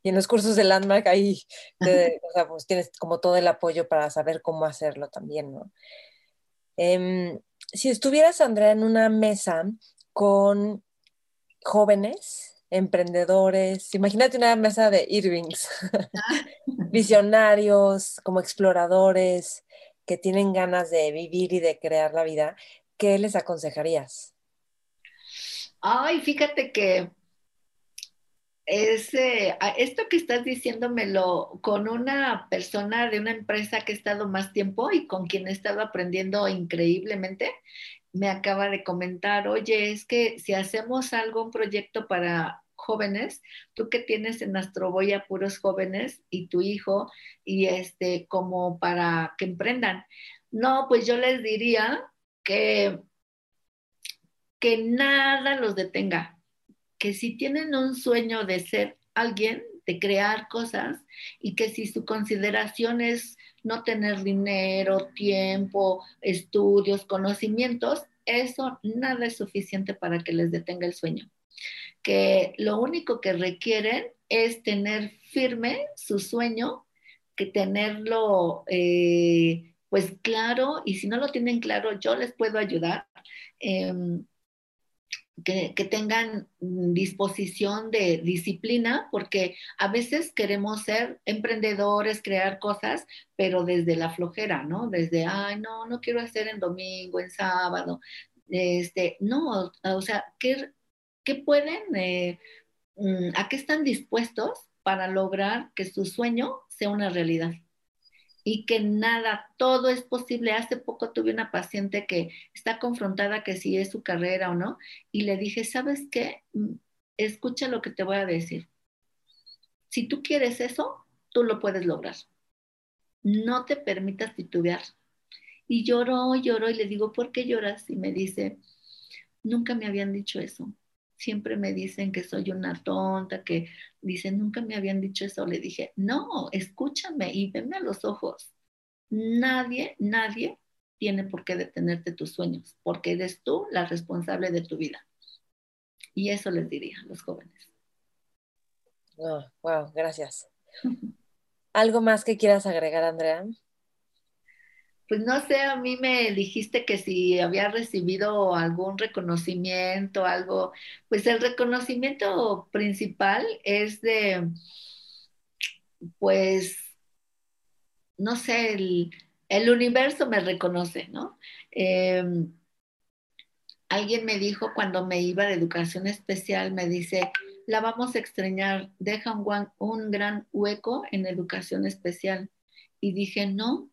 S2: Y en los cursos de Landmark ahí, o sea, pues tienes como todo el apoyo para saber cómo hacerlo también, ¿no? Em, si estuvieras, Andrea, en una mesa con jóvenes, emprendedores, imagínate una mesa de Irvings, *laughs* visionarios, como exploradores, que tienen ganas de vivir y de crear la vida, ¿qué les aconsejarías?
S1: Ay, fíjate que ese, esto que estás diciéndomelo con una persona de una empresa que he estado más tiempo y con quien he estado aprendiendo increíblemente, me acaba de comentar, oye, es que si hacemos algo, un proyecto para jóvenes, tú que tienes en Astroboya puros jóvenes y tu hijo, y este, como para que emprendan. No, pues yo les diría que, que nada los detenga, que si tienen un sueño de ser alguien, de crear cosas, y que si su consideración es no tener dinero, tiempo, estudios, conocimientos, eso nada es suficiente para que les detenga el sueño. Que lo único que requieren es tener firme su sueño, que tenerlo eh, pues claro, y si no lo tienen claro, yo les puedo ayudar. Em, que, tengan disposición de disciplina, porque a veces queremos ser emprendedores, crear cosas, pero desde la flojera, ¿no? Desde, ay, no, no quiero hacer en domingo, en sábado. Este, no, o sea, ¿qué, qué pueden, eh, mm, a qué están dispuestos para lograr que su sueño sea una realidad? Y que nada, todo es posible. Hace poco tuve una paciente que está confrontada que si es su carrera o no, y le dije, ¿sabes qué? Mm, escucha lo que te voy a decir. Si tú quieres eso, tú lo puedes lograr. No te permitas titubear. Y lloró, lloró y le digo, ¿por qué lloras? Y me dice, nunca me habían dicho eso siempre me dicen que soy una tonta, que dicen, nunca me habían dicho eso. Le dije, no, escúchame y venme a los ojos. Nadie, nadie tiene por qué detenerte tus sueños, porque eres tú la responsable de tu vida. Y eso les diría a los jóvenes.
S2: wow, oh, gracias. *laughs* ¿Algo más que quieras agregar, Andrea?
S1: Pues no sé, a mí me dijiste que si había recibido algún reconocimiento, algo, pues el reconocimiento principal es de, pues, no sé, el, universo me reconoce, ¿no? Em, alguien me dijo cuando me iba de educación especial, me dice, la vamos a extrañar, deja un gran hueco en educación especial Y dije, no,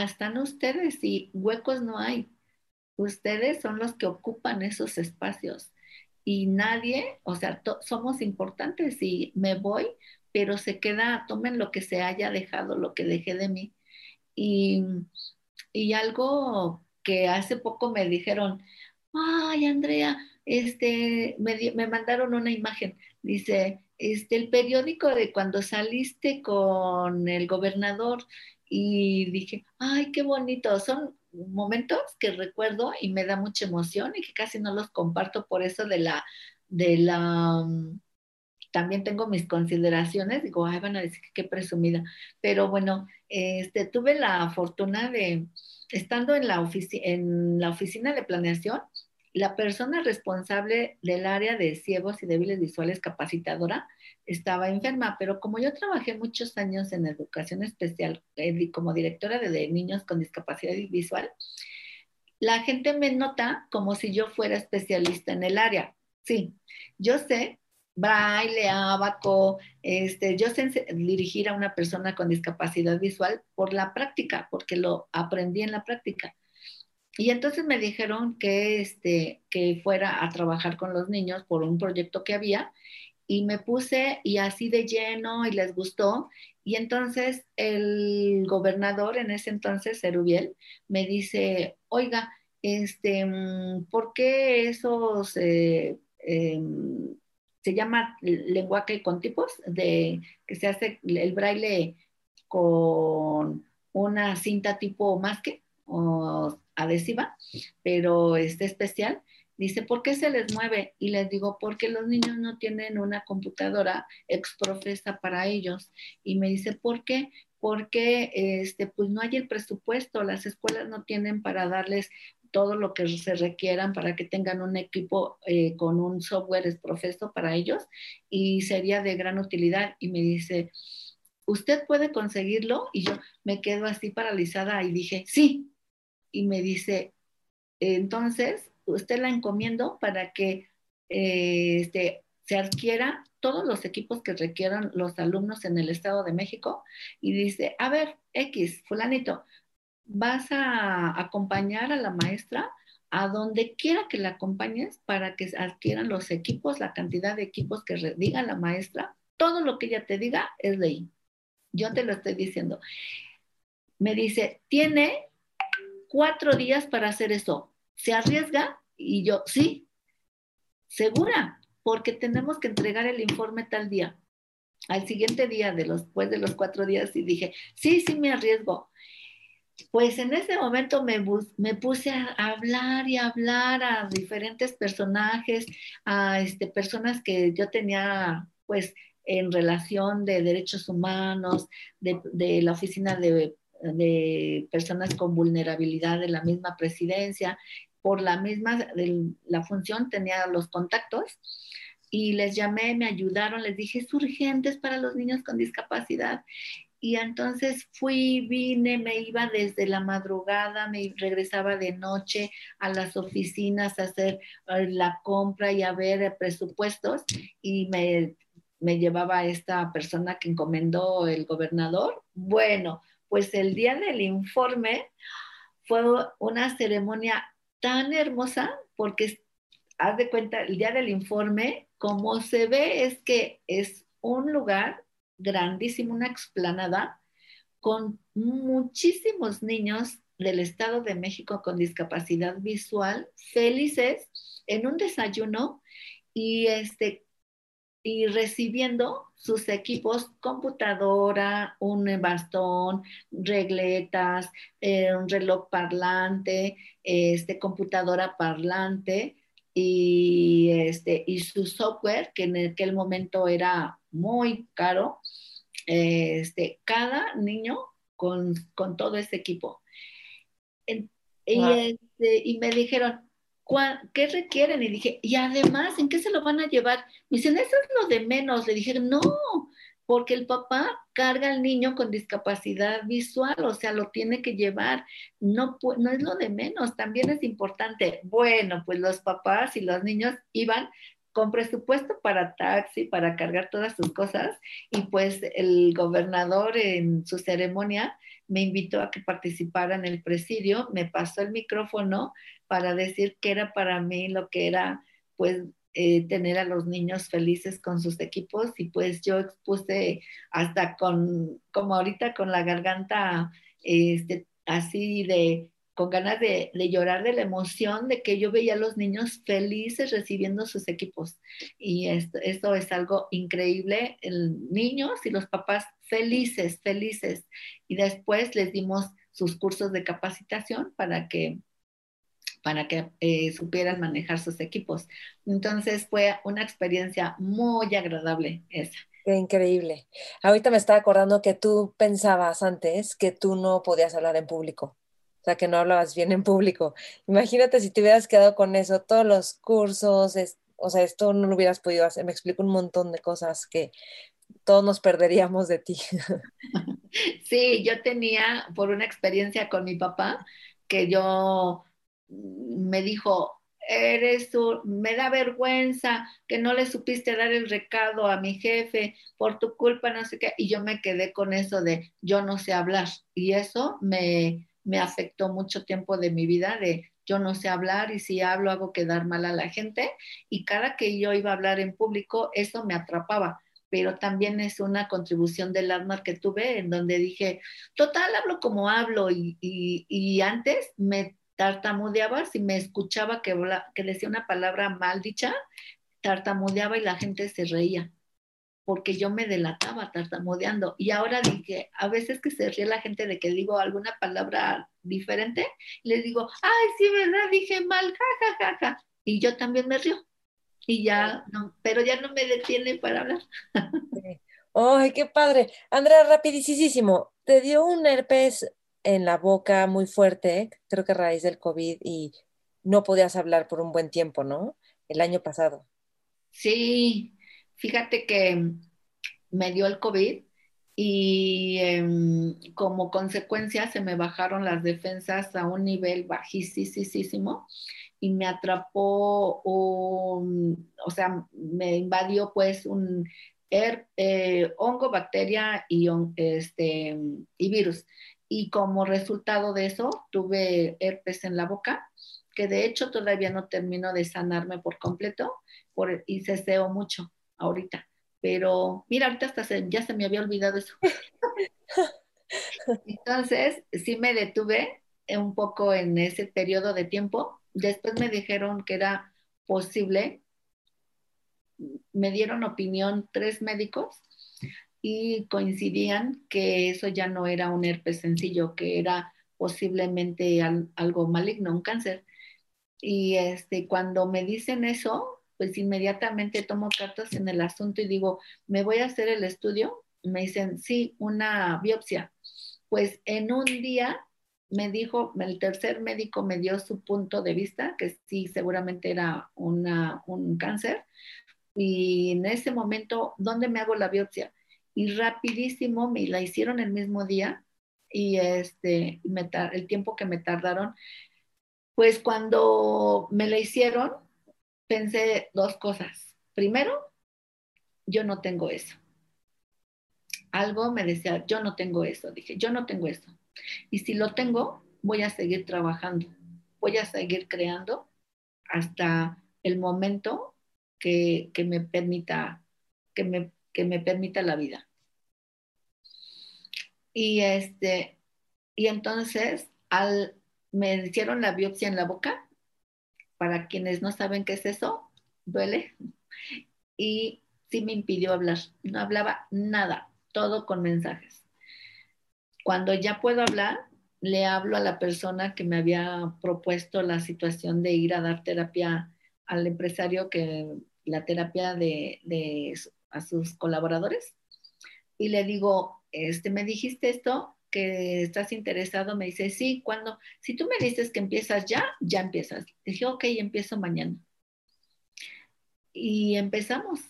S1: están ustedes y huecos no hay. Ustedes son los que ocupan esos espacios y nadie, o sea, somos importantes y me voy, pero se queda, tomen lo que se haya dejado, lo que dejé de mí. Y, y algo que hace poco me dijeron, ay, Andrea, este, me, me mandaron una imagen, dice, este, el periódico de cuando saliste con el gobernador y dije, ay, qué bonito, son momentos que recuerdo y me da mucha emoción y que casi no los comparto por eso de la, de la, mm, también tengo mis consideraciones, digo, ay, van a decir que qué presumida, pero bueno, este, tuve la fortuna de, estando en la, en la oficina de planeación, la persona responsable del área de ciegos y débiles visuales capacitadora estaba enferma, pero como yo trabajé muchos años en educación especial eh, como directora de, niños con discapacidad visual, la gente me nota como si yo fuera especialista en el área. Sí, yo sé braille, abaco, este, yo sé dirigir a una persona con discapacidad visual por la práctica, porque lo aprendí en la práctica. Y entonces me dijeron que, este, que fuera a trabajar con los niños por un proyecto que había y me puse y así de lleno y les gustó. Y entonces el gobernador en ese entonces, Cerubiel, me dice, oiga, este, mm, ¿por qué esos, eh, em, se llama lenguaje con tipos, de que se hace el braille con una cinta tipo masque o adhesiva, pero este especial. Dice, ¿por qué se les mueve? Y les digo, porque los niños no tienen una computadora exprofesa para ellos. Y me dice, ¿por qué? Porque este, pues no hay el presupuesto, las escuelas no tienen para darles todo lo que se requieran para que tengan un equipo eh, con un software exprofeso para ellos y sería de gran utilidad. Y me dice, ¿usted puede conseguirlo? Y yo me quedo así paralizada y dije, sí, y me dice, entonces, usted la encomiendo para que eh, este, se adquiera todos los equipos que requieran los alumnos en el Estado de México y dice, a ver, X, fulanito, vas a acompañar a la maestra a donde quiera que la acompañes para que adquieran los equipos, la cantidad de equipos que diga la maestra, todo lo que ella te diga es ley. Yo te lo estoy diciendo. Me dice, tiene cuatro días para hacer eso. ¿Se arriesga? Y yo, sí, segura, porque tenemos que entregar el informe tal día. Al siguiente día, de los, después de los cuatro días, y dije, sí, sí me arriesgo. Pues en ese momento me, me puse a hablar y hablar a diferentes personajes, a este, personas que yo tenía, pues, en relación de derechos humanos, de la oficina de de personas con vulnerabilidad de la misma presidencia. Por la misma, la función tenía los contactos y les llamé, me ayudaron, les dije, es urgente, es para los niños con discapacidad. Y entonces fui, vine, me iba desde la madrugada, me regresaba de noche a las oficinas a hacer eh, la compra y a ver presupuestos y me, me llevaba esta persona que encomendó el gobernador. Bueno, pues el día del informe fue una ceremonia tan hermosa porque haz de cuenta, el día del informe, como se ve es que es un lugar grandísimo, una explanada con muchísimos niños del Estado de México con discapacidad visual, felices en un desayuno y este y recibiendo sus equipos, computadora, un bastón, regletas, eh, un reloj parlante, este, computadora parlante y, este, y su software, que en aquel momento era muy caro, este, cada niño con, todo ese equipo. y, este, y me dijeron, ¿qué requieren? Y dije, y además, ¿en qué se lo van a llevar? Me dicen, eso es lo de menos. Le dije, no, porque el papá carga al niño con discapacidad visual, o sea, lo tiene que llevar. No, no es lo de menos, también es importante. Bueno, pues los papás y los niños iban con presupuesto para taxi, para cargar todas sus cosas. Y pues el gobernador en su ceremonia me invitó a que participara en el presidio, me pasó el micrófono para decir que era para mí lo que era pues eh, tener a los niños felices con sus equipos y pues yo expuse hasta con, como ahorita con la garganta este, así de con ganas de, llorar de la emoción de que yo veía a los niños felices recibiendo sus equipos. Y esto, esto es algo increíble, niños y los papás felices, felices. Y después les dimos sus cursos de capacitación para que para que eh, supieran manejar sus equipos. Entonces fue una experiencia muy agradable esa.
S2: Qué increíble. Ahorita me estaba acordando que tú pensabas antes que tú no podías hablar en público, o sea, que no hablabas bien en público. Imagínate si te hubieras quedado con eso, todos los cursos, o sea, esto no lo hubieras podido hacer. Me explico un montón de cosas que todos nos perderíamos de ti. *laughs*
S1: Sí, yo tenía por una experiencia con mi papá que yo me dijo, eres tú, me da vergüenza que no le supiste dar el recado a mi jefe por tu culpa, no sé qué, y yo me quedé con eso de yo no sé hablar, y eso me, me afectó mucho tiempo de mi vida, de yo no sé hablar y si hablo hago quedar mal a la gente, y cada que yo iba a hablar en público, eso me atrapaba pero también es una contribución del alma que tuve en donde dije, total, hablo como hablo y, y, antes me tartamudeaba, si me escuchaba que, que decía una palabra mal dicha, tartamudeaba y la gente se reía, porque yo me delataba tartamudeando. Y ahora dije, a veces que se ríe la gente de que digo alguna palabra diferente, les digo, ay, sí, ¿verdad? Dije mal, ja, ja, ja, ja. Y yo también me río. Y ya, no, pero ya no me detiene para hablar.
S2: ¡Ay, qué padre! Andrea, rapidísimo, ¿te dio un herpes en la boca muy fuerte, creo que a raíz del COVID, y no podías hablar por un buen tiempo, ¿no? El año pasado.
S1: Sí, fíjate que me dio el COVID y em, como consecuencia se me bajaron las defensas a un nivel bajísimo y me atrapó un, o sea, me invadió pues un eh, hongo, bacteria y, este, y virus. Y como resultado de eso tuve herpes en la boca, que de hecho todavía no termino de sanarme por completo por, y ceseo mucho ahorita. Pero mira, ahorita hasta ya se me había olvidado eso. *laughs* Entonces, sí me detuve un poco en ese periodo de tiempo. Después me dijeron que era posible. Me dieron opinión tres médicos y coincidían que eso ya no era un herpes sencillo, que era posiblemente algo maligno, un cáncer. Y este, cuando me dicen eso, pues inmediatamente tomo cartas en el asunto y digo, ¿me voy a hacer el estudio? Me dicen, sí, una biopsia. Pues en un día me dijo, el tercer médico me dio su punto de vista, que sí, seguramente era una, un cáncer. Y en ese momento, ¿dónde me hago la biopsia? y rapidísimo me la hicieron el mismo día y este, el tiempo que me tardaron, pues cuando me la hicieron, pensé dos cosas. Primero, yo no tengo eso. Algo me decía, yo no tengo eso. Dije, yo no tengo eso. Y si lo tengo, voy a seguir trabajando, voy a seguir creando hasta el momento que, que me permita, que me que me permita la vida. Y este, y entonces al, me hicieron la biopsia en la boca. Para quienes no saben qué es eso, duele. Y sí me impidió hablar. No hablaba nada, todo con mensajes. Cuando ya puedo hablar, le hablo a la persona que me había propuesto la situación de ir a dar terapia al empresario que la terapia de, a sus colaboradores y le digo, este, me dijiste esto, que estás interesado, me dice, sí, cuando, si tú me dices que empiezas ya, ya empiezas. Dije, ok, empiezo mañana. Y empezamos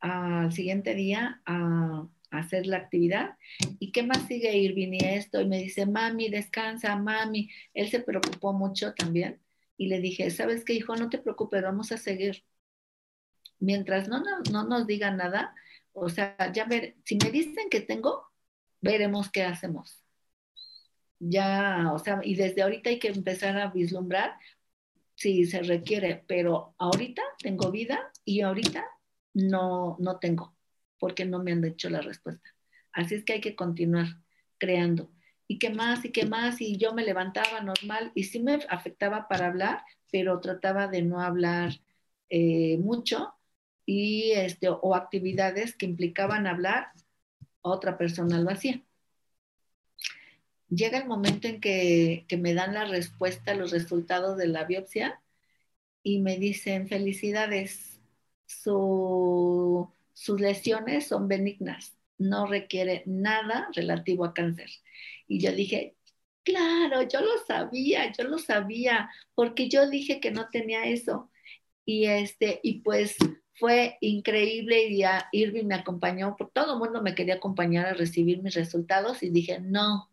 S1: al siguiente día a, hacer la actividad. ¿Y qué más sigue Irving y esto? Y me dice, mami, descansa, mami. Él se preocupó mucho también. Y le dije, ¿sabes qué, hijo? No te preocupes, vamos a seguir mientras no, no, no nos digan nada, o sea, ya ver, si me dicen que tengo, veremos qué hacemos. Ya, o sea, y desde ahorita hay que empezar a vislumbrar si se requiere, pero ahorita tengo vida y ahorita no, no tengo, porque no me han hecho la respuesta. Así es que hay que continuar creando. Y qué más, y qué más, y yo me levantaba normal y sí me afectaba para hablar, pero trataba de no hablar eh, mucho y este, o actividades que implicaban hablar, otra persona lo hacía llega el momento en que, me dan la respuesta, los resultados de la biopsia y me dicen, felicidades, sus lesiones son benignas, no requiere nada relativo a cáncer. Y yo dije, claro, yo lo sabía, yo lo sabía, porque yo dije que no tenía eso. Y, este, y pues fue increíble y ya Irving me acompañó, todo el mundo me quería acompañar a recibir mis resultados y dije, no,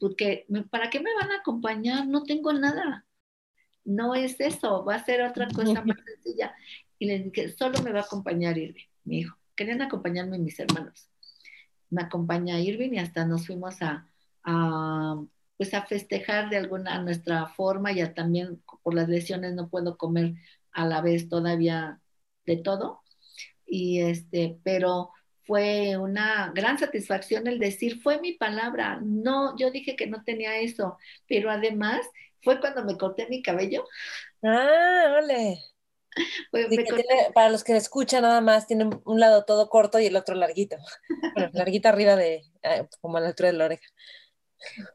S1: porque ¿para qué me van a acompañar? No tengo nada. No es eso, va a ser otra cosa más sencilla. Y les dije, solo me va a acompañar Irving, mi hijo. Querían acompañarme mis hermanos. Me acompaña Irving y hasta nos fuimos a, pues a festejar de alguna nuestra forma. Ya también por las lesiones no puedo comer a la vez todavía de todo. Y este, pero fue una gran satisfacción el decir, fue mi palabra, no, yo dije que no tenía eso, pero además fue cuando me corté mi cabello.
S2: Ah, vale. para los que escuchan nada más, tiene un lado todo corto y el otro larguito. *laughs* Bueno, larguito arriba de, ah, como a la altura de la oreja.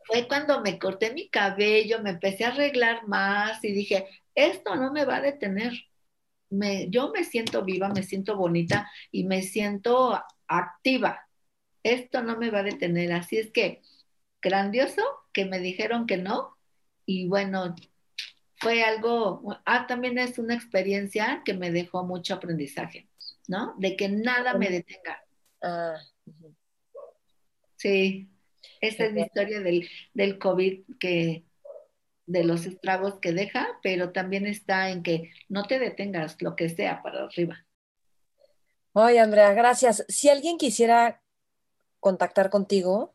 S1: Fue cuando me corté mi cabello, me empecé a arreglar más y dije, esto no me va a detener. Me, yo me siento viva, me siento bonita y me siento activa. Esto no me va a detener. Así es que, grandioso que me dijeron que no. Y bueno, fue algo, ah, también es una experiencia que me dejó mucho aprendizaje, ¿no? De que nada me detenga. Ah, sí, esta es la historia del, del COVID que de los estragos que deja, pero también está en que no te detengas lo que sea para arriba.
S2: Oye, Andrea, gracias. Si alguien quisiera contactar contigo,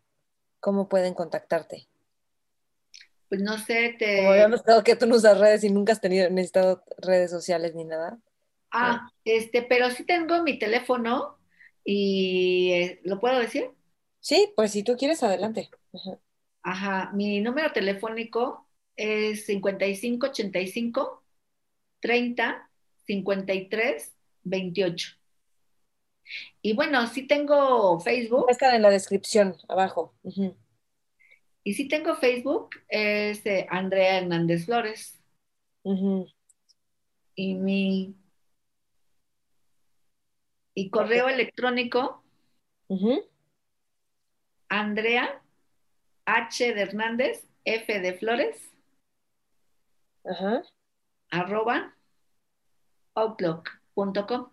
S2: ¿cómo pueden contactarte?
S1: Pues no sé, te...
S2: Como habíamos estado que tú no usas redes y nunca has tenido, necesitado redes sociales ni nada.
S1: Ah, este, pero sí tengo mi teléfono y eh, ¿lo puedo decir?
S2: Sí, pues si tú quieres, adelante.
S1: Ajá, mi número telefónico es 5585 30 53 28. Y bueno, sí tengo Facebook.
S2: Está en la descripción abajo.
S1: Y sí tengo Facebook, es Andrea Hernández Flores. Y mi y correo electrónico, Andrea H. de Hernández, F. de Flores, arroba outlook.com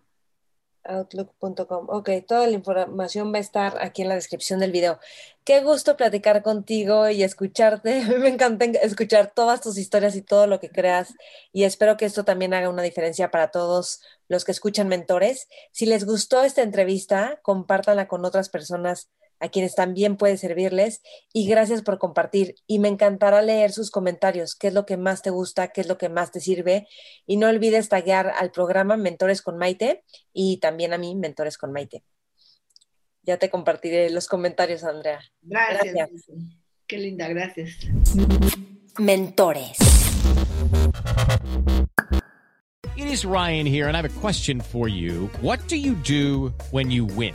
S2: outlook.com. Ok, toda la información va a estar aquí en la descripción del video. Qué gusto platicar contigo y escucharte. *laughs* Me encanta escuchar todas tus historias y todo lo que creas y espero que esto también haga una diferencia para todos los que escuchan mentores. Si les gustó esta entrevista, compártanla con otras personas a quienes también puede servirles y gracias por compartir. Y me encantará leer sus comentarios, qué es lo que más te gusta, qué es lo que más te sirve. Y no olvides taguear al programa Mentores con Maite y también a mí, Mentores con Maite. Ya te compartiré los comentarios, Andrea.
S1: Gracias. gracias. Qué linda, gracias.
S2: Mentores.
S3: It is Ryan here and I have a question for you. What do you do when you win?